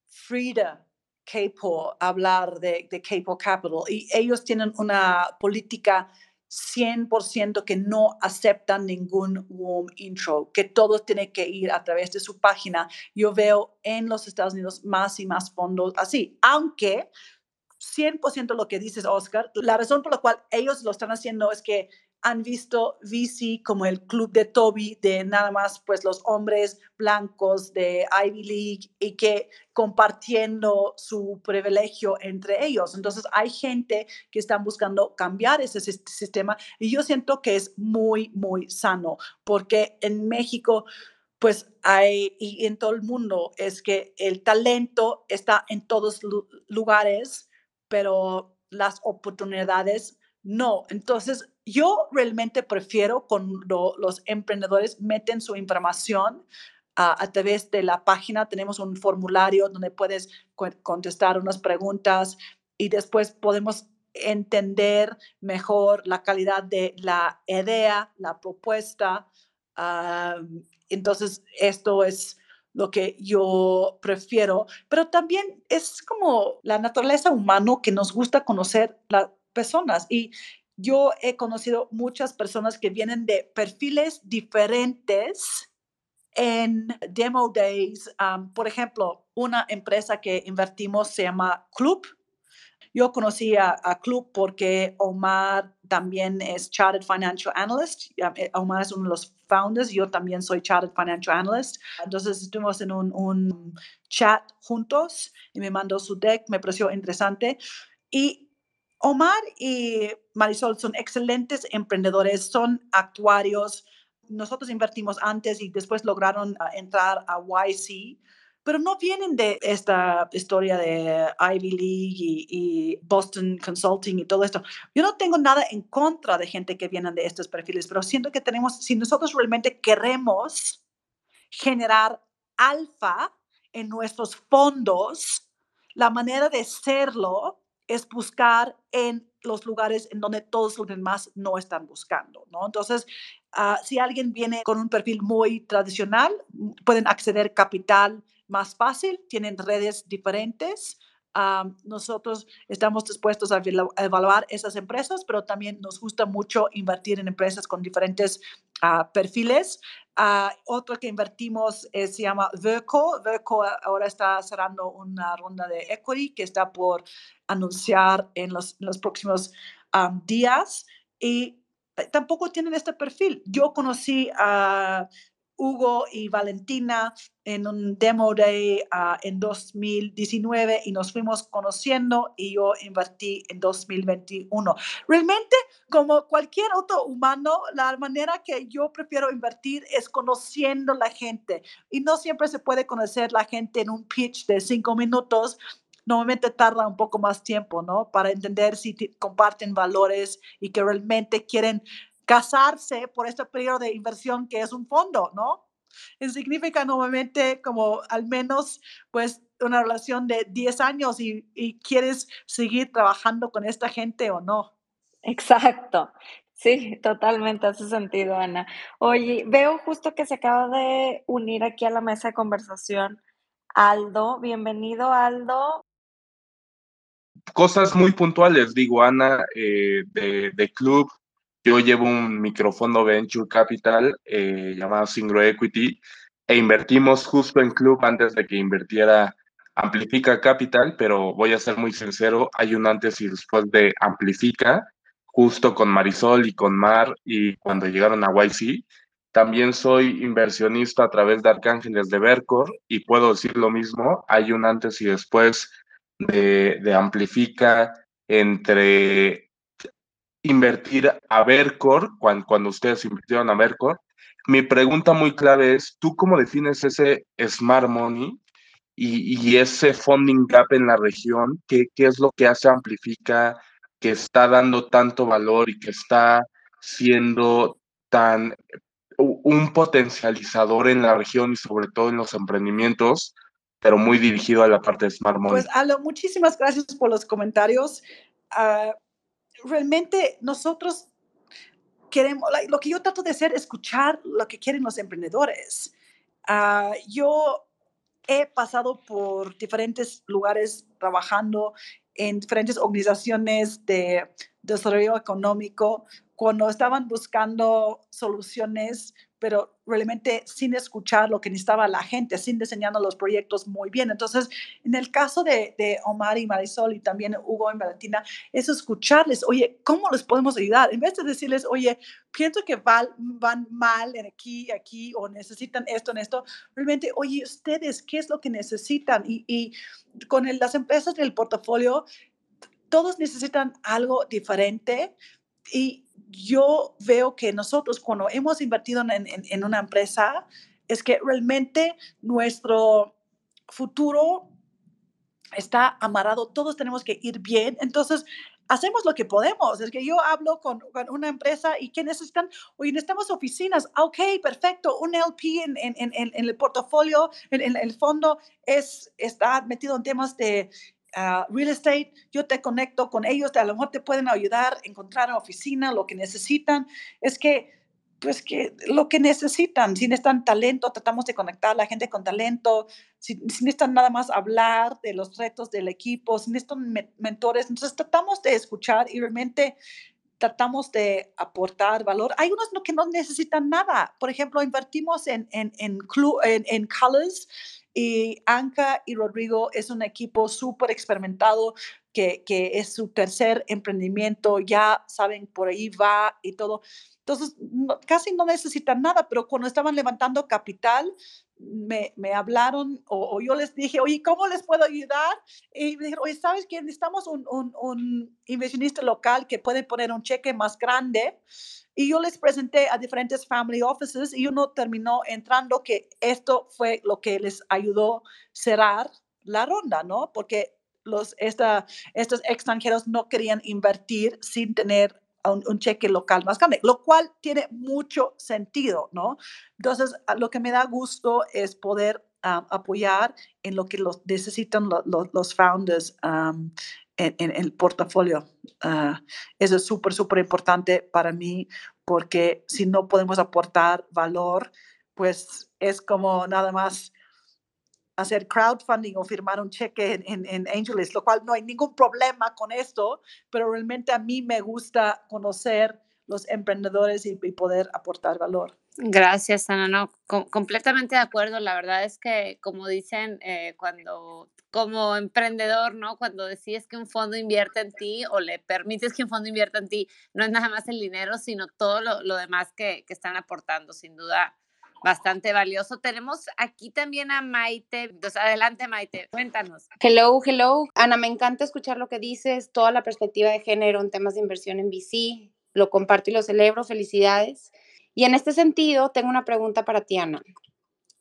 Frida Capo hablar de, de Capo Capital y ellos tienen una política 100% que no aceptan ningún warm intro, que todo tiene que ir a través de su página. Yo veo en los Estados Unidos más y más fondos así, aunque 100% lo que dices, Oscar, la razón por la cual ellos lo están haciendo es que han visto VC como el club de Toby, de nada más pues los hombres blancos de Ivy League y que compartiendo su privilegio entre ellos. Entonces hay gente que están buscando cambiar ese sistema y yo siento que es muy, muy sano porque en México pues hay, y en todo el mundo, es que el talento está en todos lugares, pero las oportunidades no. Entonces, yo realmente prefiero cuando los emprendedores meten su información a través de la página. Tenemos un formulario donde puedes contestar unas preguntas y después podemos entender mejor la calidad de la idea, la propuesta. entonces, esto es lo que yo prefiero, pero también es como la naturaleza humana que nos gusta conocer las personas y yo he conocido muchas personas que vienen de perfiles diferentes en demo days. por ejemplo, una empresa que invertimos se llama Club. Yo conocí a, Club porque Omar también es Chartered Financial Analyst. Eh, Omar es uno de los founders, yo también soy Chartered Financial Analyst. Entonces estuvimos en un, un chat juntos y me mandó su deck, me pareció interesante. Y Omar y Marisol son excelentes emprendedores, son actuarios. Nosotros invertimos antes y después lograron ah, entrar a YC, pero no vienen de esta historia de Ivy League y, Boston Consulting y todo esto. Yo no tengo nada en contra de gente que vienen de estos perfiles, pero siento que tenemos, si nosotros realmente queremos generar alfa en nuestros fondos, la manera de hacerlo es buscar en los lugares en donde todos los demás no están buscando, ¿no? Entonces, ah, si alguien viene con un perfil muy tradicional, pueden acceder capital más fácil, tienen redes diferentes. Ah, nosotros estamos dispuestos a evaluar esas empresas, pero también nos gusta mucho invertir en empresas con diferentes uh, perfiles. otro que invertimos se llama Verco. Verco ahora está cerrando una ronda de equity que está por anunciar en los, próximos días y eh, tampoco tienen este perfil. Yo conocí a Hugo y Valentina en un demo day ah, en 2019 y nos fuimos conociendo y yo invertí en 2021. Realmente, como cualquier otro humano, la manera que yo prefiero invertir es conociendo la gente y no siempre se puede conocer la gente en un pitch de cinco minutos normalmente tarda un poco más tiempo, ¿no? Para entender si comparten valores y que realmente quieren casarse por este periodo de inversión que es un fondo, ¿no? Y significa normalmente como al menos pues una relación de 10 años y, y quieres seguir trabajando con esta gente o no. Exacto. Sí, totalmente hace sentido, Ana. Oye, veo justo que se acaba de unir aquí a la mesa de conversación Aldo. Bienvenido, Aldo. Cosas muy puntuales, digo, Ana, eh, de, de, club, yo llevo un microfondo Venture Capital eh, llamado Single Equity e invertimos justo en Club antes de que invirtiera Amplifica Capital, pero voy a ser muy sincero, hay un antes y después de Amplifica, justo con Marisol y con Mar y cuando llegaron a YC. También soy inversionista a través de Arcángeles de Vercor y puedo decir lo mismo, hay un antes y después de, de Amplifica entre invertir a Vercor, cuando, cuando ustedes invirtieron a Vercor. Mi pregunta muy clave es, ¿tú cómo defines ese smart money y, ese funding gap en la región? ¿Qué, ¿Qué es lo que hace Amplifica, que está dando tanto valor y que está siendo tan un potencializador en la región y sobre todo en los emprendimientos, pero muy dirigido a la parte de Smart Money. Pues, Alo, muchísimas gracias por los comentarios. Uh, realmente nosotros queremos, lo que yo trato de hacer es escuchar lo que quieren los emprendedores. Uh, yo he pasado por diferentes lugares trabajando en diferentes organizaciones de desarrollo económico cuando estaban buscando soluciones pero realmente sin escuchar lo que necesitaba la gente, sin diseñando los proyectos muy bien. Entonces, en el caso de, Omar y Marisol y también Hugo y Valentina, es escucharles, oye, ¿cómo les podemos ayudar? En vez de decirles, oye, pienso que van, van mal en aquí, aquí, o necesitan esto, en esto, realmente, oye, ustedes, ¿qué es lo que necesitan? Y, y con las empresas del portafolio, todos necesitan algo diferente y yo veo que nosotros cuando hemos invertido en, una empresa, es que realmente nuestro futuro está amarrado, todos tenemos que ir bien. Entonces, hacemos lo que podemos. Es que yo hablo con, una empresa y ¿qué necesitan? Oye, necesitamos oficinas. Ah, ok, perfecto. Un LP en, en, en, en el portafolio, en, el fondo, es, está metido en temas de real estate, yo te conecto con ellos, a lo mejor te pueden ayudar a encontrar una oficina, lo que necesitan. Es que pues que lo que necesitan, si necesitan talento, tratamos de conectar a la gente con talento, si, si necesitan nada más hablar de los retos del equipo, si necesitan mentores, entonces tratamos de escuchar y realmente tratamos de aportar valor. Hay unos que no necesitan nada. Por ejemplo, invertimos en, en, en, en, en Colors y Anka y Rodrigo es un equipo súper experimentado que, que, es su tercer emprendimiento, ya saben, por ahí va y todo. Entonces, casi no necesitan nada, pero cuando estaban levantando capital, me, me hablaron o, yo les dije, oye, ¿cómo les puedo ayudar? Y me dijeron, oye, ¿sabes qué? Necesitamos un, un, un inversionista local que puede poner un cheque más grande. Y yo les presenté a diferentes family offices y uno terminó entrando que esto fue lo que les ayudó cerrar la ronda, ¿no? Porque los, esta, estos extranjeros no querían invertir sin tener un, cheque local más grande, lo cual tiene mucho sentido, ¿no? Entonces, lo que me da gusto es poder apoyar en lo que los necesitan los founders en, el portafolio. Ah, eso es súper, súper importante para mí porque si no podemos aportar valor, pues es como nada más hacer crowdfunding o firmar un cheque en, en, Angeles, lo cual no hay ningún problema con esto, pero realmente a mí me gusta conocer los emprendedores y, poder aportar valor. Gracias, Ana. No, completamente de acuerdo. La verdad es que, como dicen, eh, cuando como emprendedor, ¿no? Cuando decides que un fondo invierte en ti o le permites que un fondo invierta en ti, no es nada más el dinero, sino todo lo, lo demás que, que, están aportando. Sin duda, bastante valioso. Tenemos aquí también a Maite. Entonces, adelante, Maite, cuéntanos. Hello, hello. Ana, me encanta escuchar lo que dices, toda la perspectiva de género en temas de inversión en VC. Lo comparto y lo celebro. Felicidades. Y en este sentido, tengo una pregunta para ti, Ana.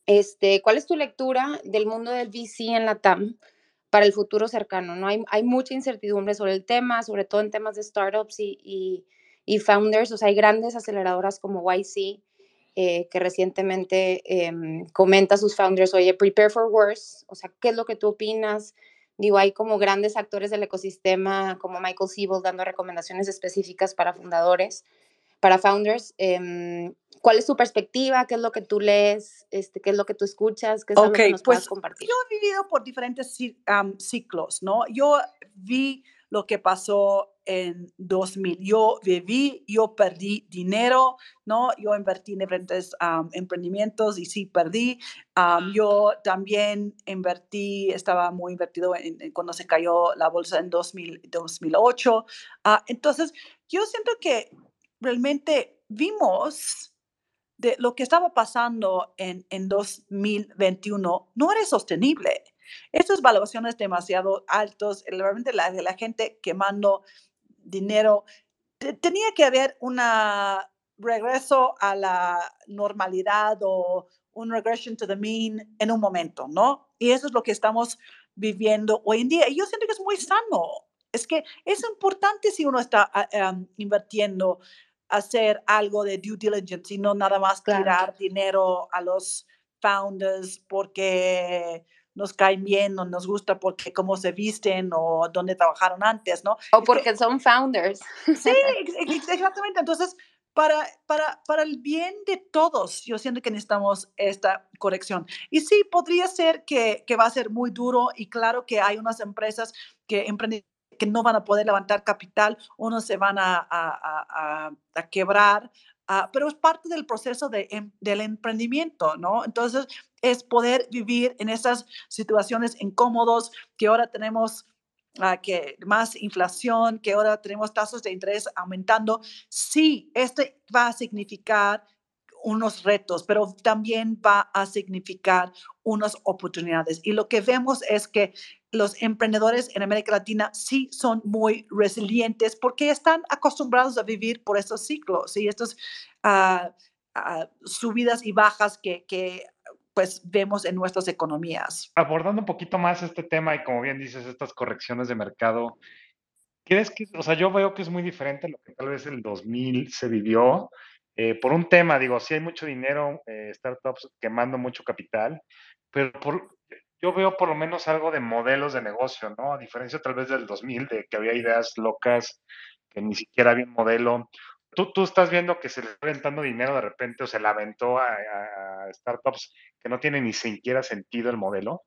Este, ¿Cuál es tu lectura del mundo del VC en la TAM para el futuro cercano? ¿no? Hay, mucha incertidumbre sobre el tema, sobre todo en temas de startups y, founders. O sea, hay grandes aceleradoras como YC eh, que recientemente em, comenta a sus founders, oye, prepare for worse, o sea, ¿qué es lo que tú opinas? Digo, hay como grandes actores del ecosistema como Michael Siebel dando recomendaciones específicas para fundadores, para founders. Em, ¿Cuál es tu perspectiva? ¿Qué es lo que tú lees? Este, ¿Qué es lo que tú escuchas? ¿Qué es lo que nos pues, compartir? Yo he vivido por diferentes ciclos, ¿no? Yo vi lo que pasó en 2000. Yo viví, yo perdí dinero, ¿no? Yo invertí en diferentes emprendimientos y sí perdí. yo también invertí, estaba muy invertido en, cuando se cayó la bolsa en 2000, 2008. Ah, entonces, yo siento que realmente vimos de lo que estaba pasando en, en 2021 no era sostenible. Estas valuaciones demasiado altos, realmente la, la gente quemando dinero, tenía que haber un regreso a la normalidad o un regression to the mean en un momento, ¿no? Y eso es lo que estamos viviendo hoy en día. Y yo siento que es muy sano. Es que es importante si uno está uh, invirtiendo hacer algo de due diligence y no nada más tirar dinero a los founders porque nos caen bien o nos gusta porque cómo se visten o dónde trabajaron antes, ¿no? O porque son founders. Sí, [laughs] exactamente. Entonces, para, para, para el bien de todos, yo siento que necesitamos esta corrección. Y sí, podría ser que, que va a ser muy duro y claro que hay unas empresas que emprenden que no van a poder levantar capital, unos se van a, a, a, a quebrar, Ah, pero es parte del proceso de, em, del emprendimiento, ¿no? Entonces, es poder vivir en esas situaciones incómodos que ahora tenemos uh, que más inflación, que ahora tenemos tasas de interés aumentando. Sí, este va a significar unos retos, pero también va a significar unas oportunidades. Y lo que vemos es que los emprendedores en América Latina sí son muy resilientes porque están acostumbrados a vivir por estos ciclos y estas uh, subidas y bajas que, que pues vemos en nuestras economías. Abordando un poquito más este tema y como bien dices, estas correcciones de mercado, ¿crees que, o sea, yo veo que es muy diferente a lo que tal vez el 2000 se vivió? Eh, por un tema, digo, sí hay mucho dinero, eh, startups quemando mucho capital, pero por, yo veo por lo menos algo de modelos de negocio, ¿no? A diferencia tal vez del 2000, de que había ideas locas, que ni siquiera había un modelo. tú, tú estás viendo que se le está aventando dinero de repente o se la aventó a, a startups que no tienen ni siquiera sentido el modelo.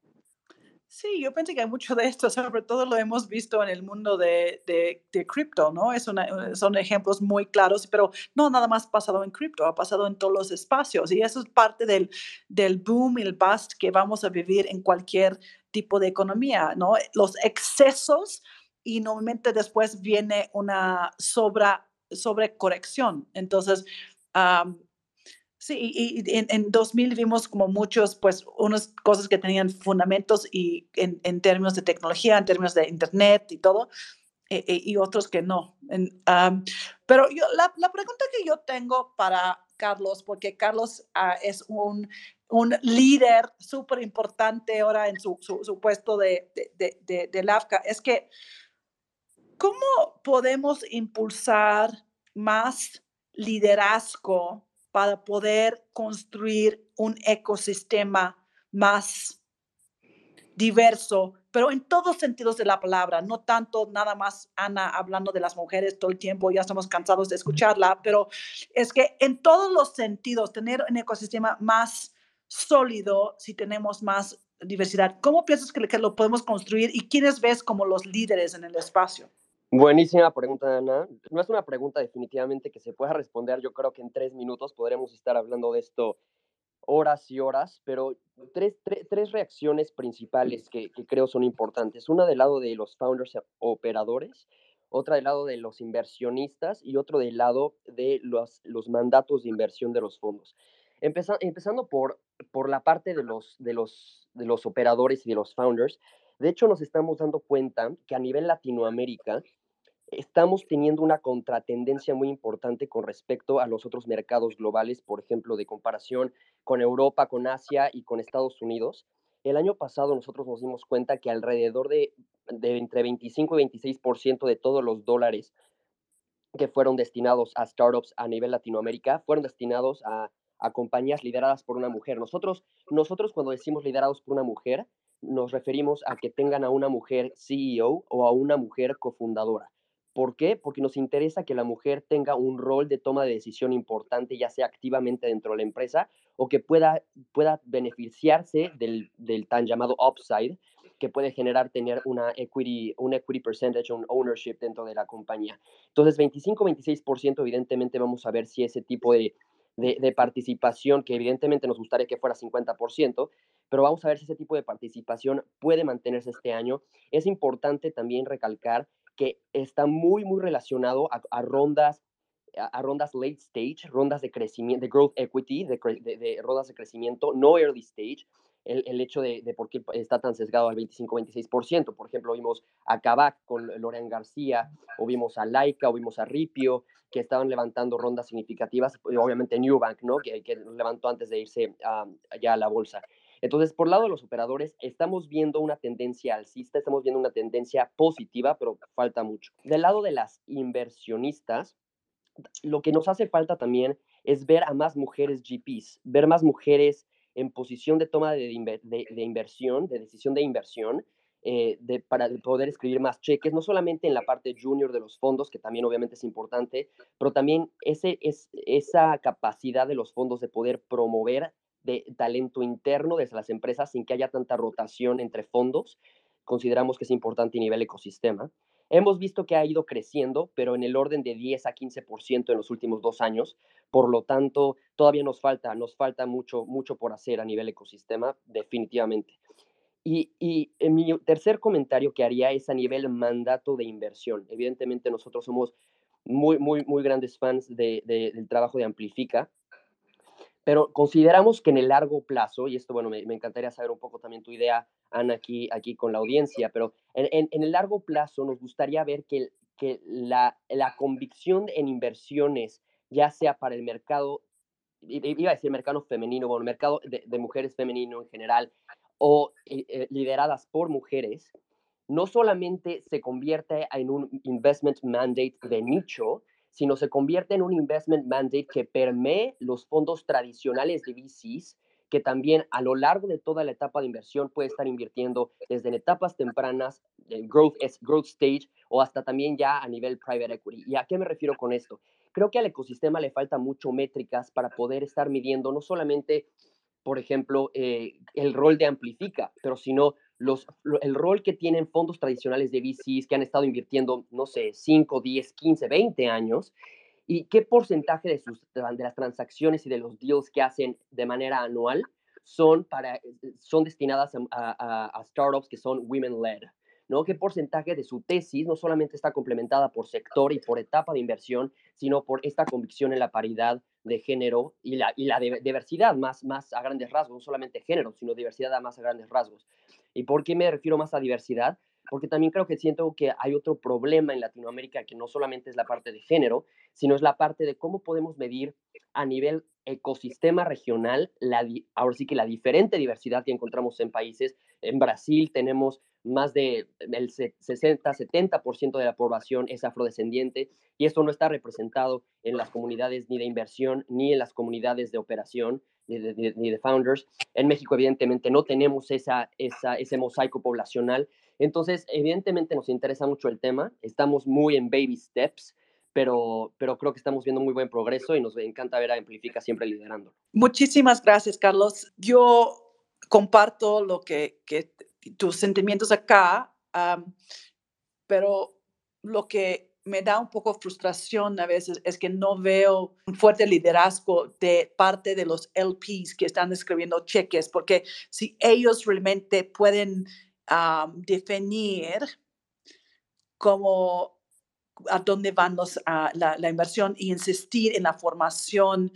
Sí, yo pensé que hay mucho de esto, sobre todo lo hemos visto en el mundo de, de, de cripto, ¿no? Es una, son ejemplos muy claros, pero no nada más pasado en cripto, ha pasado en todos los espacios y eso es parte del, del boom y el bust que vamos a vivir en cualquier tipo de economía, ¿no? Los excesos y normalmente después viene una sobra, sobrecorrección. Entonces, um, Sí, y, en, en, 2000 vimos como muchos, pues, unas cosas que tenían fundamentos y en, en términos de tecnología, en términos de Internet y todo, e, e, y otros que no. En, um, pero yo, la, la, pregunta que yo tengo para Carlos, porque Carlos uh, es un, un líder súper importante ahora en su, su, su puesto de, de, de, de LAFCA, es que, ¿cómo podemos impulsar más liderazgo? Para poder construir un ecosistema más diverso, pero en todos sentidos de la palabra, no tanto nada más Ana hablando de las mujeres todo el tiempo, ya estamos cansados de escucharla, pero es que en todos los sentidos, tener un ecosistema más sólido si tenemos más diversidad. ¿Cómo piensas que, que lo podemos construir y quiénes ves como los líderes en el espacio? Buenísima pregunta, Ana. No es una pregunta definitivamente que se pueda responder. Yo creo que en tres minutos podremos estar hablando de esto horas y horas, pero tres, tres, tres reacciones principales que, que, creo son importantes. Una del lado de los founders operadores, otra del lado de los inversionistas y otro del lado de los, los mandatos de inversión de los fondos. Empeza, empezando por, por la parte de los, de, los, de los operadores y de los founders, de hecho nos estamos dando cuenta que a nivel Latinoamérica, estamos teniendo una contratendencia muy importante con respecto a los otros mercados globales, por ejemplo, de comparación con Europa, con Asia y con Estados Unidos. El año pasado nosotros nos dimos cuenta que alrededor de, de entre 25 y 26% de todos los dólares que fueron destinados a startups a nivel Latinoamérica fueron destinados a, a compañías lideradas por una mujer. Nosotros, nosotros cuando decimos liderados por una mujer, nos referimos a que tengan a una mujer CEO o a una mujer cofundadora. ¿Por qué? Porque nos interesa que la mujer tenga un rol de toma de decisión importante, ya sea activamente dentro de la empresa o que pueda, pueda beneficiarse del, del tan llamado upside que puede generar tener una equity, un equity percentage, un ownership dentro de la compañía. Entonces, 25-26% evidentemente vamos a ver si ese tipo de, de, de, participación, que evidentemente nos gustaría que fuera 50%, pero vamos a ver si ese tipo de participación puede mantenerse este año. Es importante también recalcar que está muy, muy relacionado a, a rondas a, rondas late stage, rondas de crecimiento, de growth equity, de, de, de rondas de crecimiento, no early stage, el, el hecho de, de, por qué está tan sesgado al 25-26%. Por ejemplo, vimos a Kavak con Lorean García, o vimos a Laika, o vimos a Ripio, que estaban levantando rondas significativas, obviamente Newbank, ¿no? que, que levantó antes de irse um, ya a la bolsa. Entonces, por lado de los operadores, estamos viendo una tendencia alcista, estamos viendo una tendencia positiva, pero falta mucho. Del lado de las inversionistas, lo que nos hace falta también es ver a más mujeres GPs, ver más mujeres en posición de toma de, inversión, de decisión de inversión, eh, de, para poder escribir más cheques, no solamente en la parte junior de los fondos, que también obviamente es importante, pero también ese, es, esa capacidad de los fondos de poder promover de talento interno desde las empresas sin que haya tanta rotación entre fondos. Consideramos que es importante a nivel ecosistema. Hemos visto que ha ido creciendo, pero en el orden de 10 a 15% en los últimos dos años. Por lo tanto, todavía nos falta, nos falta mucho, mucho por hacer a nivel ecosistema, definitivamente. Y, y en mi tercer comentario que haría es a nivel mandato de inversión. Evidentemente nosotros somos muy, muy, muy grandes fans de, del trabajo de Amplifica pero consideramos que en el largo plazo, y esto, bueno, me, me, encantaría saber un poco también tu idea, Ana, aquí, aquí con la audiencia, pero en, en, en el largo plazo nos gustaría ver que, que la, la, convicción en inversiones, ya sea para el mercado, iba a decir mercado femenino, bueno, mercado de, de mujeres femenino en general, o eh, lideradas por mujeres, no solamente se convierte en un investment mandate de nicho, sino se convierte en un investment mandate que permee los fondos tradicionales de VCs, que también a lo largo de toda la etapa de inversión puede estar invirtiendo desde en etapas tempranas, en growth, growth stage, o hasta también ya a nivel private equity. ¿Y a qué me refiero con esto? creo que al ecosistema le falta mucho métricas para poder estar midiendo no solamente, por ejemplo, eh, el rol de Amplifica, pero sino los, el rol que tienen fondos tradicionales de VCs que han estado invirtiendo, no sé, 5, 10, 15, 20 años y qué porcentaje de, sus, de las transacciones y de los deals que hacen de manera anual son, para, eh, son destinadas a, startups que son women-led. ¿No? ¿Qué porcentaje de su tesis no solamente está complementada por sector y por etapa de inversión, sino por esta convicción en la paridad de género y la, y la diversidad más, más a grandes rasgos, no solamente género, sino diversidad a más a grandes rasgos? ¿Y por qué me refiero más a diversidad? Porque también creo que siento que hay otro problema en Latinoamérica que no solamente es la parte de género, sino es la parte de cómo podemos medir a nivel ecosistema regional, la, ahora sí que la diferente diversidad que encontramos en países. En Brasil tenemos más de el 60-70% de la población es afrodescendiente y esto no está representado en las comunidades ni de inversión ni en las comunidades de operación ni de, founders. En México evidentemente no tenemos esa, esa, ese mosaico poblacional. Entonces, evidentemente nos interesa mucho el tema, estamos muy en baby steps, pero, pero creo que estamos viendo muy buen progreso y nos encanta ver a Amplifica siempre liderando. Muchísimas gracias, Carlos. Yo comparto lo que, que tus sentimientos acá, pero lo que me da un poco frustración a veces es que no veo un fuerte liderazgo de parte de los LPs que están escribiendo cheques, porque si ellos realmente pueden definir cómo a dónde van los, la, la, inversión y insistir en la formación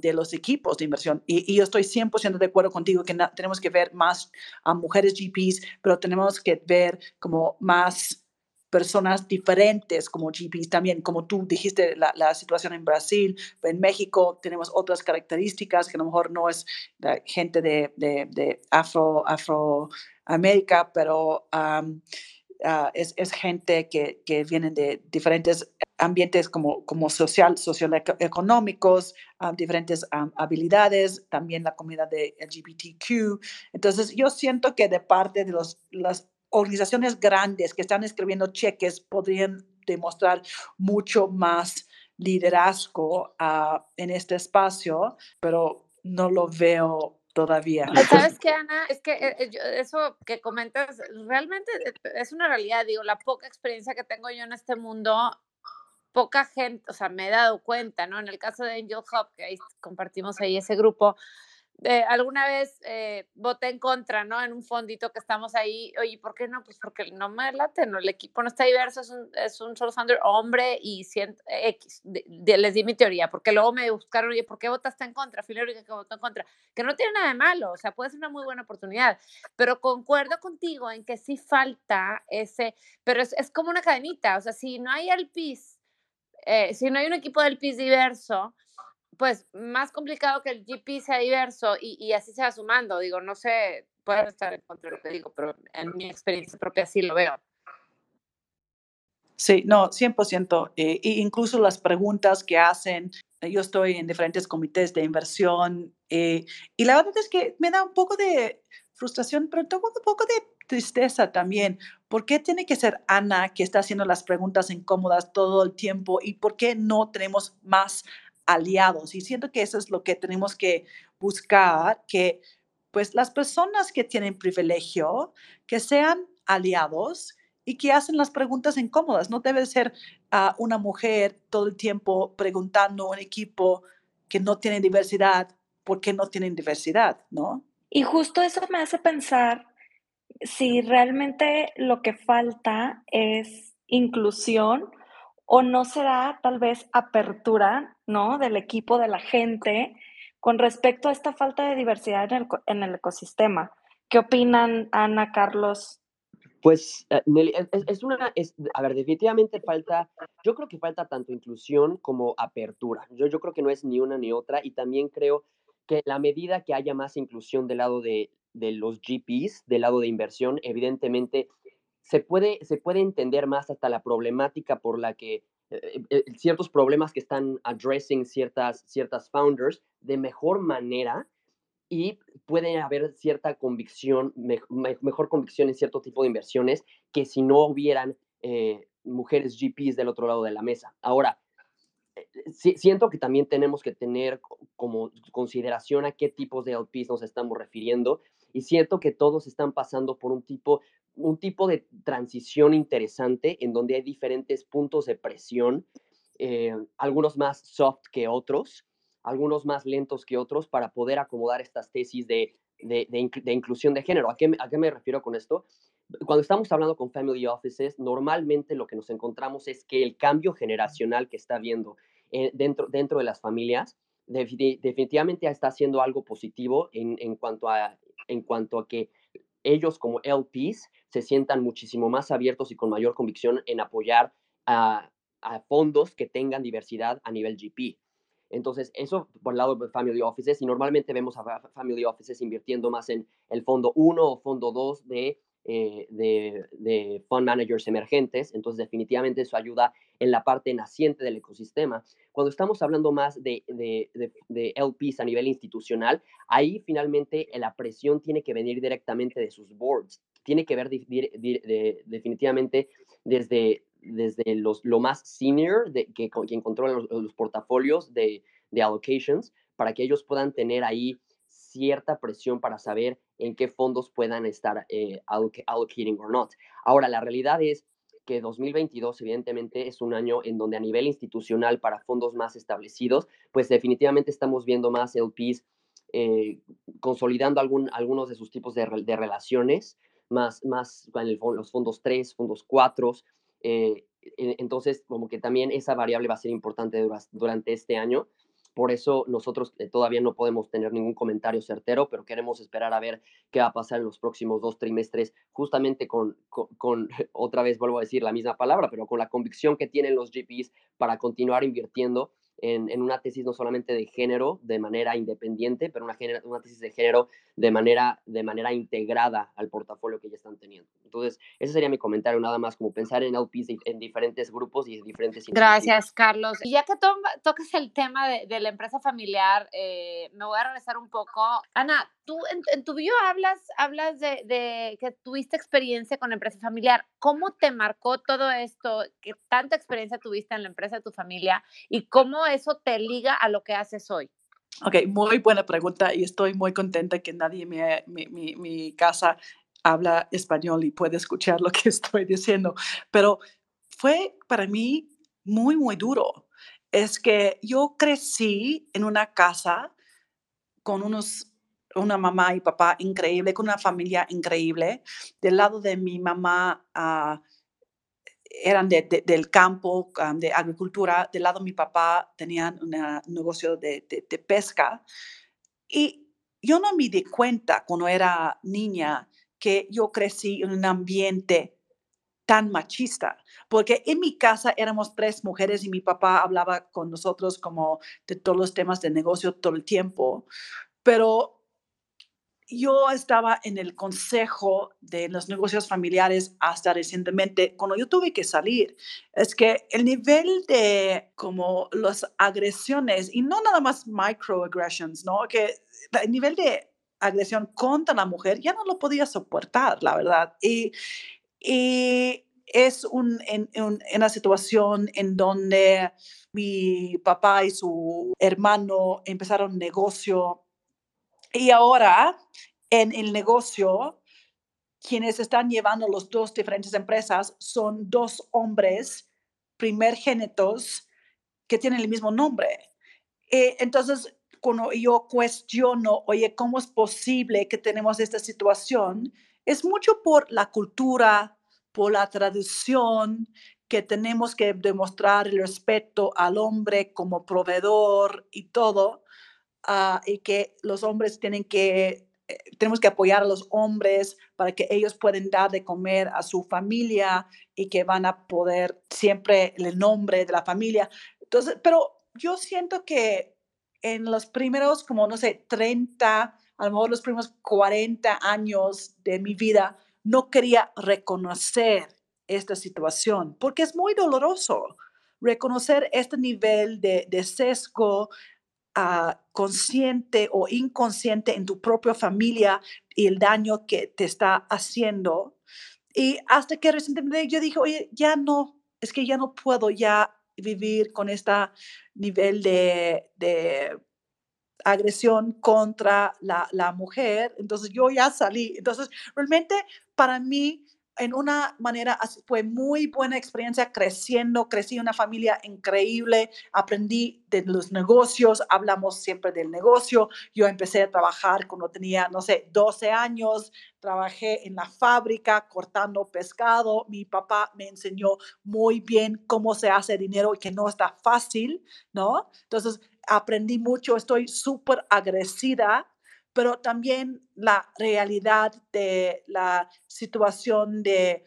de los equipos de inversión. Y, yo estoy 100% de acuerdo contigo que tenemos que ver más a mujeres GPs, pero tenemos que ver como más personas diferentes como GPs también, como tú dijiste, la, la, situación en Brasil, en México tenemos otras características que a lo mejor no es la gente de, de, de Afro, Afroamérica, pero Ah, es, gente que, que vienen de diferentes ambientes como, como social, socioeconómicos, uh, diferentes habilidades, también la comunidad de LGBTQ. Entonces, yo siento que de parte de los, las organizaciones grandes que están escribiendo cheques podrían demostrar mucho más liderazgo uh, en este espacio, pero no lo veo todavía. ¿Sabes qué, Ana? Es que eh, eh, eso que comentas realmente eh, es una realidad. Digo, la poca experiencia que tengo yo en este mundo, poca gente, o sea, me he dado cuenta, ¿no? En el caso de Angel Hub, que ahí compartimos ahí ese grupo, eh, alguna vez eh, voté en contra, ¿no? En un fondito que estamos ahí. Oye, ¿por qué no? Pues porque no me late, ¿no? El equipo no está diverso, es un, es un solo founder hombre y ciento, X. les di mi teoría, porque luego me buscaron, oye, ¿por qué votaste en contra? Fui que votó en contra. Que no tiene nada de malo, o sea, puede ser una muy buena oportunidad. Pero concuerdo contigo en que sí falta ese, pero es, es como una cadenita, o sea, si no hay el PIS, eh, si no hay un equipo del PIS diverso, pues más complicado que el GP sea diverso y, así se va sumando. Digo, no sé, puedo estar en contra de lo que digo, pero en mi experiencia propia sí lo veo. Sí, no, 100%. Eh, e incluso las preguntas que hacen, yo estoy en diferentes comités de inversión eh, y la verdad es que me da un poco de frustración, pero tengo un poco de tristeza también. ¿Por qué tiene que ser Ana que está haciendo las preguntas incómodas todo el tiempo y por qué no tenemos más aliados. Y siento que eso es lo que tenemos que buscar, que pues las personas que tienen privilegio, que sean aliados y que hacen las preguntas incómodas. No debe ser a una mujer todo el tiempo preguntando a un equipo que no tiene diversidad, ¿por qué no tienen diversidad? ¿No? Y justo eso me hace pensar si realmente lo que falta es inclusión o no será tal vez apertura, ¿no? Del equipo, de la gente, con respecto a esta falta de diversidad en el, ecosistema. ¿Qué opinan Ana, Carlos? Pues, eh, Nelly, es, una, a ver, definitivamente falta, yo creo que falta tanto inclusión como apertura. Yo, yo creo que no es ni una ni otra y también creo que la medida que haya más inclusión del lado de, de los GPs, del lado de inversión, evidentemente se puede, se puede entender más hasta la problemática por la que eh, eh, ciertos problemas que están addressing ciertas, ciertas founders de mejor manera y puede haber cierta convicción, mejor convicción en cierto tipo de inversiones que si no hubieran eh, mujeres GPs del otro lado de la mesa. Ahora, siento que también tenemos que tener como consideración a qué tipos de LPs nos estamos refiriendo y siento que todos están pasando por un tipo, un tipo de transición interesante en donde hay diferentes puntos de presión, eh, algunos más soft que otros, algunos más lentos que otros para poder acomodar estas tesis de, de, de, inclusión de género. ¿A qué, ¿A qué me refiero con esto? Cuando estamos hablando con family offices, normalmente lo que nos encontramos es que el cambio generacional que está habiendo eh, dentro, dentro de las familias definitivamente está haciendo algo positivo en, en, cuanto a, en cuanto a que ellos como LPs se sientan muchísimo más abiertos y con mayor convicción en apoyar a, fondos que tengan diversidad a nivel GP. Entonces, eso por el lado de Family Offices, y normalmente vemos a Family Offices invirtiendo más en el fondo 1 o fondo 2 de eh, de, de, fund managers emergentes, entonces definitivamente eso ayuda en la parte naciente del ecosistema. Cuando estamos hablando más de, de, de LPs a nivel institucional, ahí finalmente la presión tiene que venir directamente de sus boards, tiene que ver definitivamente desde, desde los, lo más senior, de, que, quien controla los, los portafolios de, allocations, para que ellos puedan tener ahí cierta presión para saber en qué fondos puedan estar eh, allocating or not. Ahora, la realidad es que 2022 evidentemente es un año en donde a nivel institucional para fondos más establecidos, pues definitivamente estamos viendo más LPs eh, consolidando algún, algunos de sus tipos de, de relaciones, más, más en el, los fondos 3, fondos 4. Eh, entonces, como que también esa variable va a ser importante durante este año. Por eso nosotros eh, todavía no podemos tener ningún comentario certero, pero queremos esperar a ver qué va a pasar en los próximos dos trimestres, justamente con, con, [laughs] otra vez vuelvo a decir la misma palabra, pero con la convicción que tienen los GPs para continuar invirtiendo en, una tesis no solamente de género de manera independiente, pero una, una tesis de género de manera, de manera integrada al portafolio que ya están teniendo. Entonces, ese sería mi comentario, nada más como pensar en LPs en diferentes grupos y en diferentes Gracias, Carlos. Y ya que to tocas el tema de, de la empresa familiar, eh, me voy a regresar un poco. Ana, tú en, tu bio hablas, hablas de, de, que tuviste experiencia con la empresa familiar. ¿Cómo te marcó todo esto? ¿Qué tanta experiencia tuviste en la empresa de tu familia? ¿Y cómo eso te liga a lo que haces hoy? Ok, muy buena pregunta y estoy muy contenta que nadie en mi, mi, mi casa habla español y puede escuchar lo que [laughs] estoy diciendo. Pero fue para mí muy, muy duro. Es que yo crecí en una casa con unos una mamá y papá increíble, con una familia increíble. Del lado de mi mamá uh, eran de, del campo, de agricultura. Del lado de mi papá tenían un negocio de, de, pesca. Y yo no me di cuenta cuando era niña que yo crecí en un ambiente tan machista, porque en mi casa éramos tres mujeres y mi papá hablaba con nosotros como de todos los temas de negocio todo el tiempo, pero yo estaba en el consejo de los negocios familiares hasta recientemente, cuando yo tuve que salir, es que el nivel de como las agresiones, y no nada más microaggressions, ¿no? Que el nivel de agresión contra la mujer ya no lo podía soportar, la verdad. Y, y es un, en, en, una situación en donde mi papá y su hermano empezaron un negocio y ahora, en el negocio, quienes están llevando las dos diferentes empresas son dos hombres primérgenitos que tienen el mismo nombre. Eh, entonces, cuando yo cuestiono, oye, ¿cómo es posible que tenemos esta situación? Es mucho por la cultura, por la tradición, que tenemos que demostrar el respeto al hombre como proveedor y todo. Ah, y que los hombres tienen que, eh, tenemos que apoyar a los hombres para que ellos puedan dar de comer a su familia y que van a poder siempre el nombre de la familia. Entonces, pero yo siento que en los primeros, como no sé, 30, a lo mejor los primeros 40 años de mi vida, no quería reconocer esta situación porque es muy doloroso reconocer este nivel de, de sesgo, uh, consciente o inconsciente en tu propia familia y el daño que te está haciendo. Y hasta que recientemente yo dije, oye, ya no, es que ya no puedo ya vivir con este nivel de, de agresión contra la, la, mujer. Entonces yo ya salí. Entonces realmente para mí en una manera fue muy buena experiencia creciendo, crecí en una familia increíble, aprendí de los negocios, hablamos siempre del negocio, yo empecé a trabajar cuando tenía, no sé, 12 años, trabajé en la fábrica cortando pescado, mi papá me enseñó muy bien cómo se hace dinero y que no está fácil, ¿no? Entonces aprendí mucho, estoy súper agradecida pero también la realidad de la situación de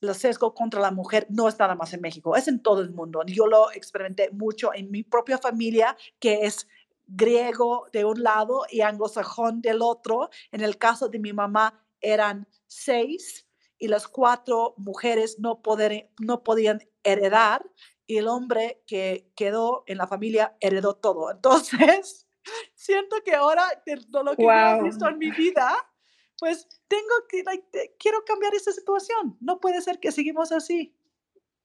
los sesgo contra la mujer no es nada más en México, es en todo el mundo. Yo lo experimenté mucho en mi propia familia, que es griego de un lado y anglosajón del otro. En el caso de mi mamá eran seis y las cuatro mujeres no, poder, no podían heredar y el hombre que quedó en la familia heredó todo. [laughs] Entonces, siento que ahora de lo que yo he visto en mi vida, pues tengo que, quiero cambiar esta situación. No puede ser que seguimos así.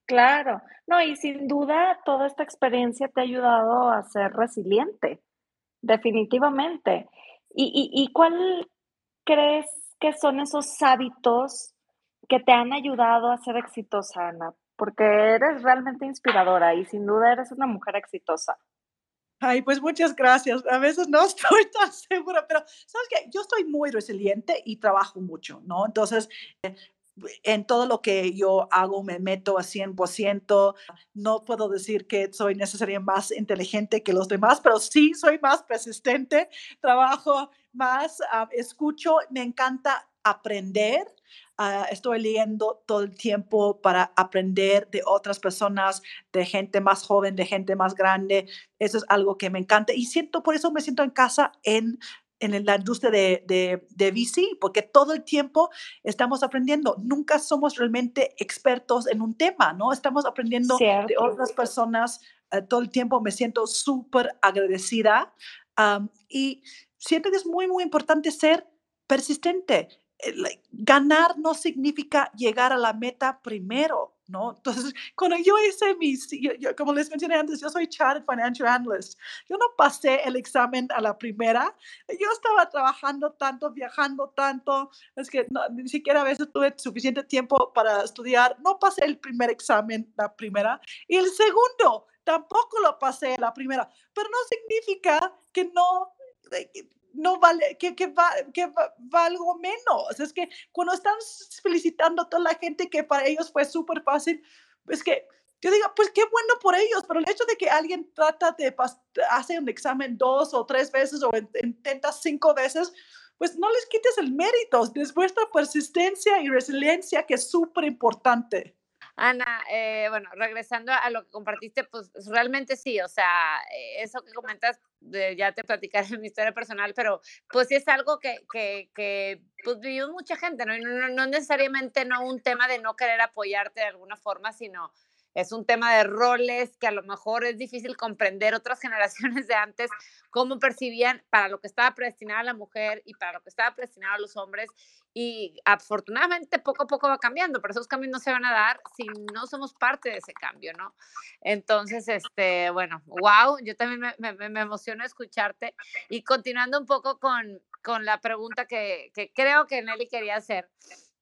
Claro, no, y sin duda toda esta experiencia te ha ayudado a ser resiliente, definitivamente. ¿Y, y, y cuál crees que son esos hábitos que te han ayudado a ser exitosa, Ana? Porque eres realmente inspiradora y sin duda eres una mujer exitosa. Ay, pues muchas gracias. A veces no [laughs] estoy tan segura, pero sabes que yo estoy muy resiliente y trabajo mucho, ¿no? Entonces, eh, en todo lo que yo hago me meto a 100%. No puedo decir que soy necesariamente más inteligente que los demás, pero sí soy más persistente, trabajo más, ah, escucho, me encanta aprender. Ah, estoy leyendo todo el tiempo para aprender de otras personas, de gente más joven, de gente más grande. Eso es algo que me encanta y siento, por eso me siento en casa en en la industria de, de, de, VC, porque todo el tiempo estamos aprendiendo. Nunca somos realmente expertos en un tema, ¿no? Estamos aprendiendo de otras personas eh, todo el tiempo. Me siento súper agradecida y siento que es muy, muy importante ser persistente. Eh, ganar no significa llegar a la meta primero, ¿no? Entonces, [laughs] cuando yo hice mis, como les mencioné antes, yo soy Chartered Financial Analyst, yo no pasé el examen a la primera, yo estaba trabajando tanto, viajando tanto, es que ni siquiera a veces tuve suficiente tiempo para estudiar, no pasé el primer examen la primera, y el segundo tampoco lo pasé la primera, pero no significa que no no vale, que, que, va, que valgo menos. Es que cuando están felicitando a toda la gente que para ellos fue súper fácil, es que yo digo, pues qué bueno por ellos, pero el hecho de que alguien trata de hacer un examen dos o tres veces o intenta cinco veces, pues no les quites el mérito, es vuestra persistencia y resiliencia que es súper importante. Ana, eh, bueno, regresando a lo que compartiste, pues realmente sí, o sea, eh, eso que comentas, ya te platicaré [laughs] mi historia personal, pero pues sí es algo que, que, pues vivió mucha gente, ¿no? Y no, no necesariamente no un tema de no querer apoyarte de alguna forma, sino es un tema de roles que a lo mejor es difícil comprender otras [laughs] generaciones de antes, cómo percibían para lo que estaba predestinada la mujer y para lo que estaba predestinado a los hombres. Y afortunadamente poco a poco va cambiando, pero esos cambios no se van a dar si no somos parte de ese cambio, ¿no? Entonces, este, bueno, wow, yo también me, me, me emociono escucharte. Y continuando un poco con, con la pregunta que, que creo que Nelly quería hacer.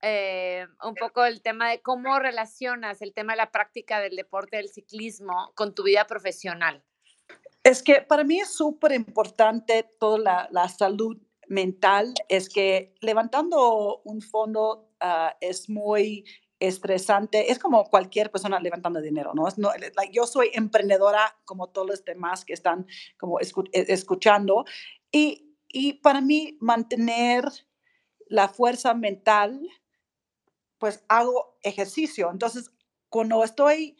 Eh, un poco el tema de cómo relacionas el tema de la práctica del deporte del ciclismo con tu vida profesional. Es que para mí es súper importante toda la, la, salud mental, es que levantando un fondo uh, es muy estresante, es como cualquier persona levantando dinero, ¿no? no like, yo soy emprendedora como todos los demás que están como escu e, escuchando y, y para mí mantener la fuerza mental pues hago ejercicio. Entonces, cuando estoy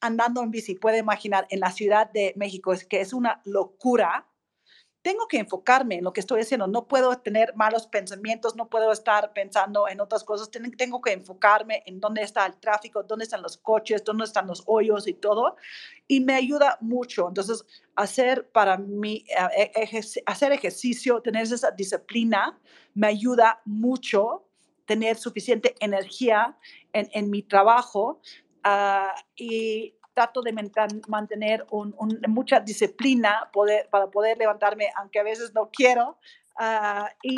andando en bici, puede imaginar en la Ciudad de México, es que es una locura. Tengo que enfocarme en lo que estoy haciendo. No puedo tener malos pensamientos, no puedo estar pensando en otras cosas. Tengo que enfocarme en dónde está el tráfico, dónde están los coches, dónde están los hoyos y todo. Y me ayuda mucho. Entonces, hacer para mí, eh, hacer ejercicio, tener esa disciplina, me ayuda mucho tener suficiente energía en, en mi trabajo. Uh, y trato de mantener un, mucha disciplina poder, para poder levantarme, aunque a veces no quiero. Ah, y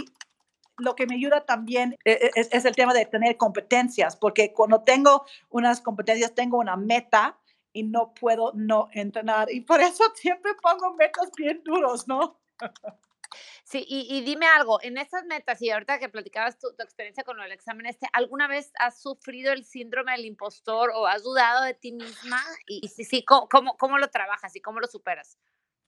lo que me ayuda también e, e, es, es, el tema de tener competencias, porque cuando tengo unas competencias, tengo una meta y no puedo no entrenar. Y por eso siempre pongo metas bien duros, ¿no? [laughs] Sí, y, dime algo, en esas metas, y ahorita que platicabas tu, experiencia con el examen este, ¿alguna vez has sufrido el síndrome del impostor o has dudado de ti misma? Y, si sí, ¿cómo, ¿cómo, lo trabajas y cómo lo superas?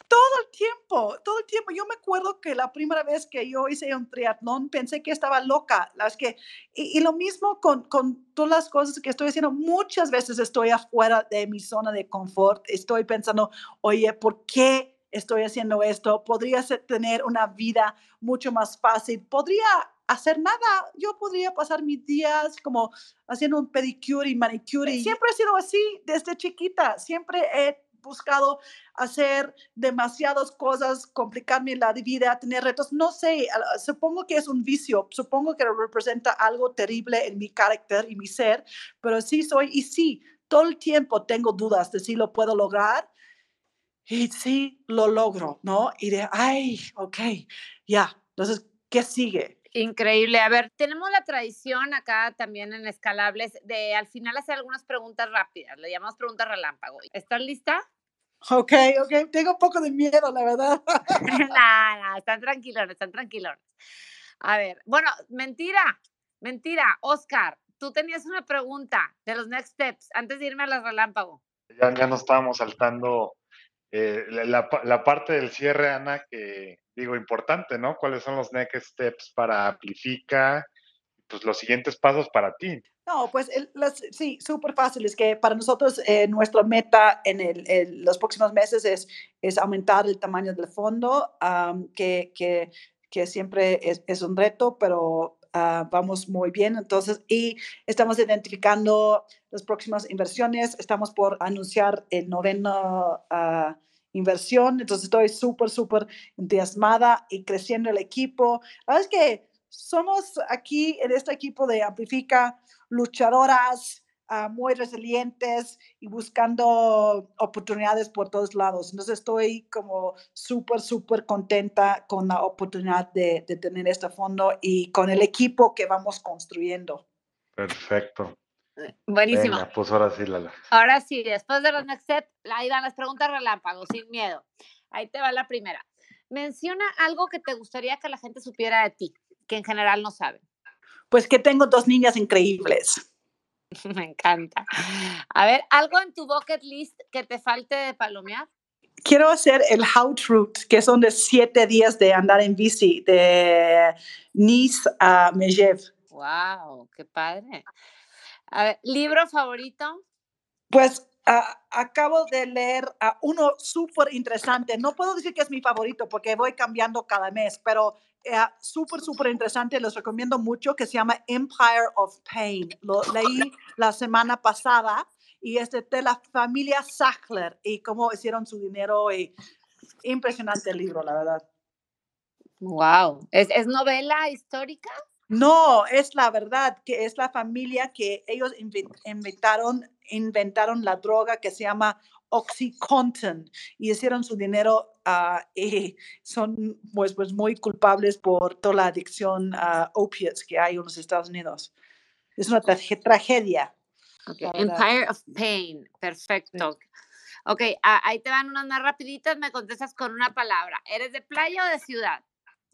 Todo el tiempo, todo el tiempo. Yo me acuerdo que la primera vez que yo hice un triatlón pensé que estaba loca. Las que, y, y lo mismo con, con todas las cosas que estoy haciendo. Muchas veces estoy afuera de mi zona de confort. Estoy pensando, oye, ¿por qué? Estoy haciendo esto, podría tener una vida mucho más fácil, podría hacer nada, yo podría pasar mis días como haciendo un pedicure y manicure. Siempre he sido así desde chiquita, siempre he buscado hacer demasiadas cosas, complicarme la vida, tener retos. No sé, supongo que es un vicio, supongo que representa algo terrible en mi carácter y mi ser, pero sí soy y sí, todo el tiempo tengo dudas de si lo puedo lograr y sí lo logro, ¿no? Y de, ay, ok, ya, entonces, ¿qué sigue? Increíble. A ver, tenemos la tradición acá también en Escalables de al final hacer algunas preguntas rápidas. Le llamamos preguntas relámpago. ¿Estás lista? Ok, ok. Tengo un poco de miedo, la verdad. [laughs] no, no, están tranquilos, están tranquilos. A ver, bueno, mentira, mentira. Oscar, tú tenías una pregunta de los next steps antes de irme a las relámpago. Ya, ya nos estábamos saltando eh, la, la, parte del cierre, Ana, que digo, importante, ¿no? ¿Cuáles son los next steps para Amplifica? Pues los siguientes pasos para ti. No, pues sí, súper fácil. Es que para nosotros eh, nuestra meta en el, los próximos meses es, es aumentar el tamaño del fondo, que, que, que, siempre es, es, un reto, pero ah, vamos muy bien. Entonces, y estamos identificando las próximas inversiones. Estamos por anunciar el noveno uh, inversión. Entonces, estoy súper, súper entusiasmada y creciendo el equipo. La verdad es que somos aquí en este equipo de Amplifica luchadoras, uh, muy resilientes y buscando oportunidades por todos lados. Entonces estoy como súper, súper contenta con la oportunidad de, de, tener este fondo y con el equipo que vamos construyendo. Perfecto. Buenísimo. pues ahora sí, Lala. Ahora sí, después de los next steps, ahí van las preguntas relámpagos, sin miedo. Ahí te va la primera. Menciona algo que te gustaría que la gente supiera de ti, que en general no saben. Pues que tengo dos niñas increíbles. [laughs] Me encanta. A ver, ¿algo en tu bucket list que te falte de palomear? Quiero hacer el Hout Route, que son de siete días de andar en bici, de Nice a Megève. ¡Wow! ¡Qué padre! A ver, ¿libro favorito? Pues acabo de leer uno súper interesante. No puedo decir que es mi favorito porque voy cambiando cada mes, pero eh, súper, súper interesante. Les recomiendo mucho que se llama Empire of Pain. Lo leí la semana pasada y es de la familia Sackler y cómo hicieron su dinero. Y impresionante el libro, la verdad. Wow. ¿Es, es novela histórica? No, es la verdad que es la familia que ellos inventaron, inventaron la droga que se llama Oxycontin y hicieron su dinero ah, [laughs] y son pues, pues muy culpables por toda la adicción a opiates que hay en los Estados Unidos. Es una tragedia. Empire of Pain, perfecto. Ok, ahí te van unas más rapiditas, me contestas con una palabra. ¿Eres de playa o de ciudad?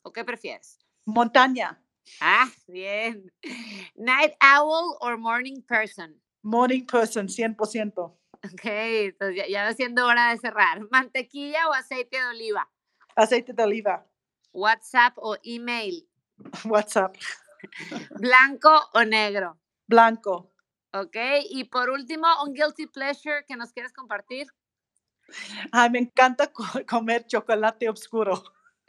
¿O qué prefieres? Montaña. Ah, bien. [laughs] Night owl or morning person? Morning person, 100%. Ok, entonces ya, va siendo hora de cerrar. ¿Mantequilla o aceite de oliva? Aceite de oliva. WhatsApp o email? [laughs] WhatsApp. ¿Blanco o negro? Blanco. Ok, y por último, un guilty pleasure que nos quieres compartir. Ay, me encanta comer chocolate oscuro.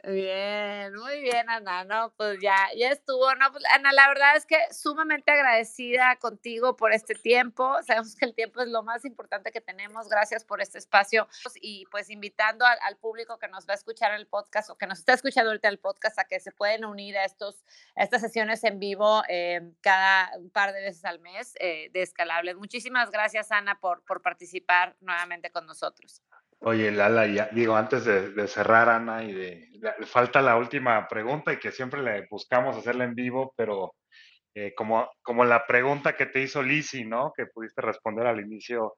Bien, muy bien, Ana, no, pues ya, ya estuvo, no, pues Ana, la verdad es que sumamente agradecida contigo por este tiempo, sabemos que el tiempo es lo más importante que tenemos, gracias por este espacio y pues invitando al, público que nos va a escuchar el podcast o que nos está escuchando ahorita el podcast a que se pueden unir a, estos, a estas sesiones en vivo eh, cada un par de veces al mes eh, de Escalables. Muchísimas gracias, Ana, por, por participar nuevamente con nosotros. Oye, Lala, ya, digo, antes de, cerrar, Ana, y de, falta la última pregunta y que siempre le buscamos hacerla en vivo, pero eh, como, como la pregunta que te hizo Lizzy, ¿no? Que pudiste responder al inicio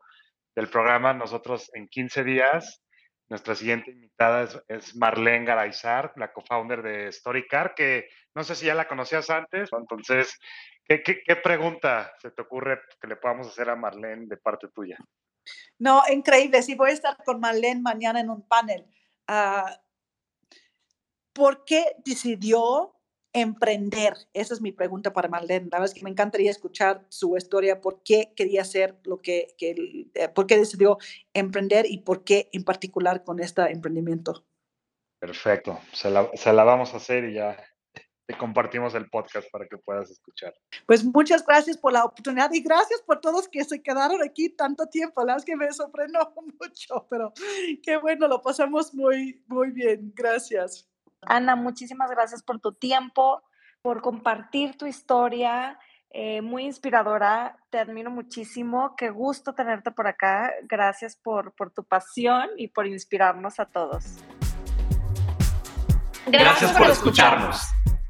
del programa, nosotros en 15 días, nuestra siguiente invitada es, es Marlene Garaizar, la co-founder de Storycar, que no sé si ya la conocías antes, entonces, ¿qué, qué, qué pregunta se te ocurre que le podamos hacer a Marlene de parte tuya? No, increíble. Sí, voy a estar con Marlene mañana en un panel. Uh, ¿Por qué decidió emprender? Esa es mi pregunta para Marlene. La verdad es que me encantaría escuchar su historia, por qué quería hacer lo que, que eh, por qué decidió emprender y por qué en particular con este emprendimiento. Perfecto, se la, se la vamos a hacer y ya te compartimos el podcast para que puedas escuchar. Pues muchas gracias por la oportunidad y gracias por todos que se quedaron aquí tanto tiempo. La verdad es que me sorprendió [laughs] mucho, pero qué bueno, lo pasamos muy, muy bien. Gracias. Ana, muchísimas gracias por tu tiempo, por compartir tu historia. Eh, muy inspiradora, te admiro muchísimo, qué gusto tenerte por acá, gracias por, por tu pasión y por inspirarnos a todos. Gracias, gracias por escucharnos.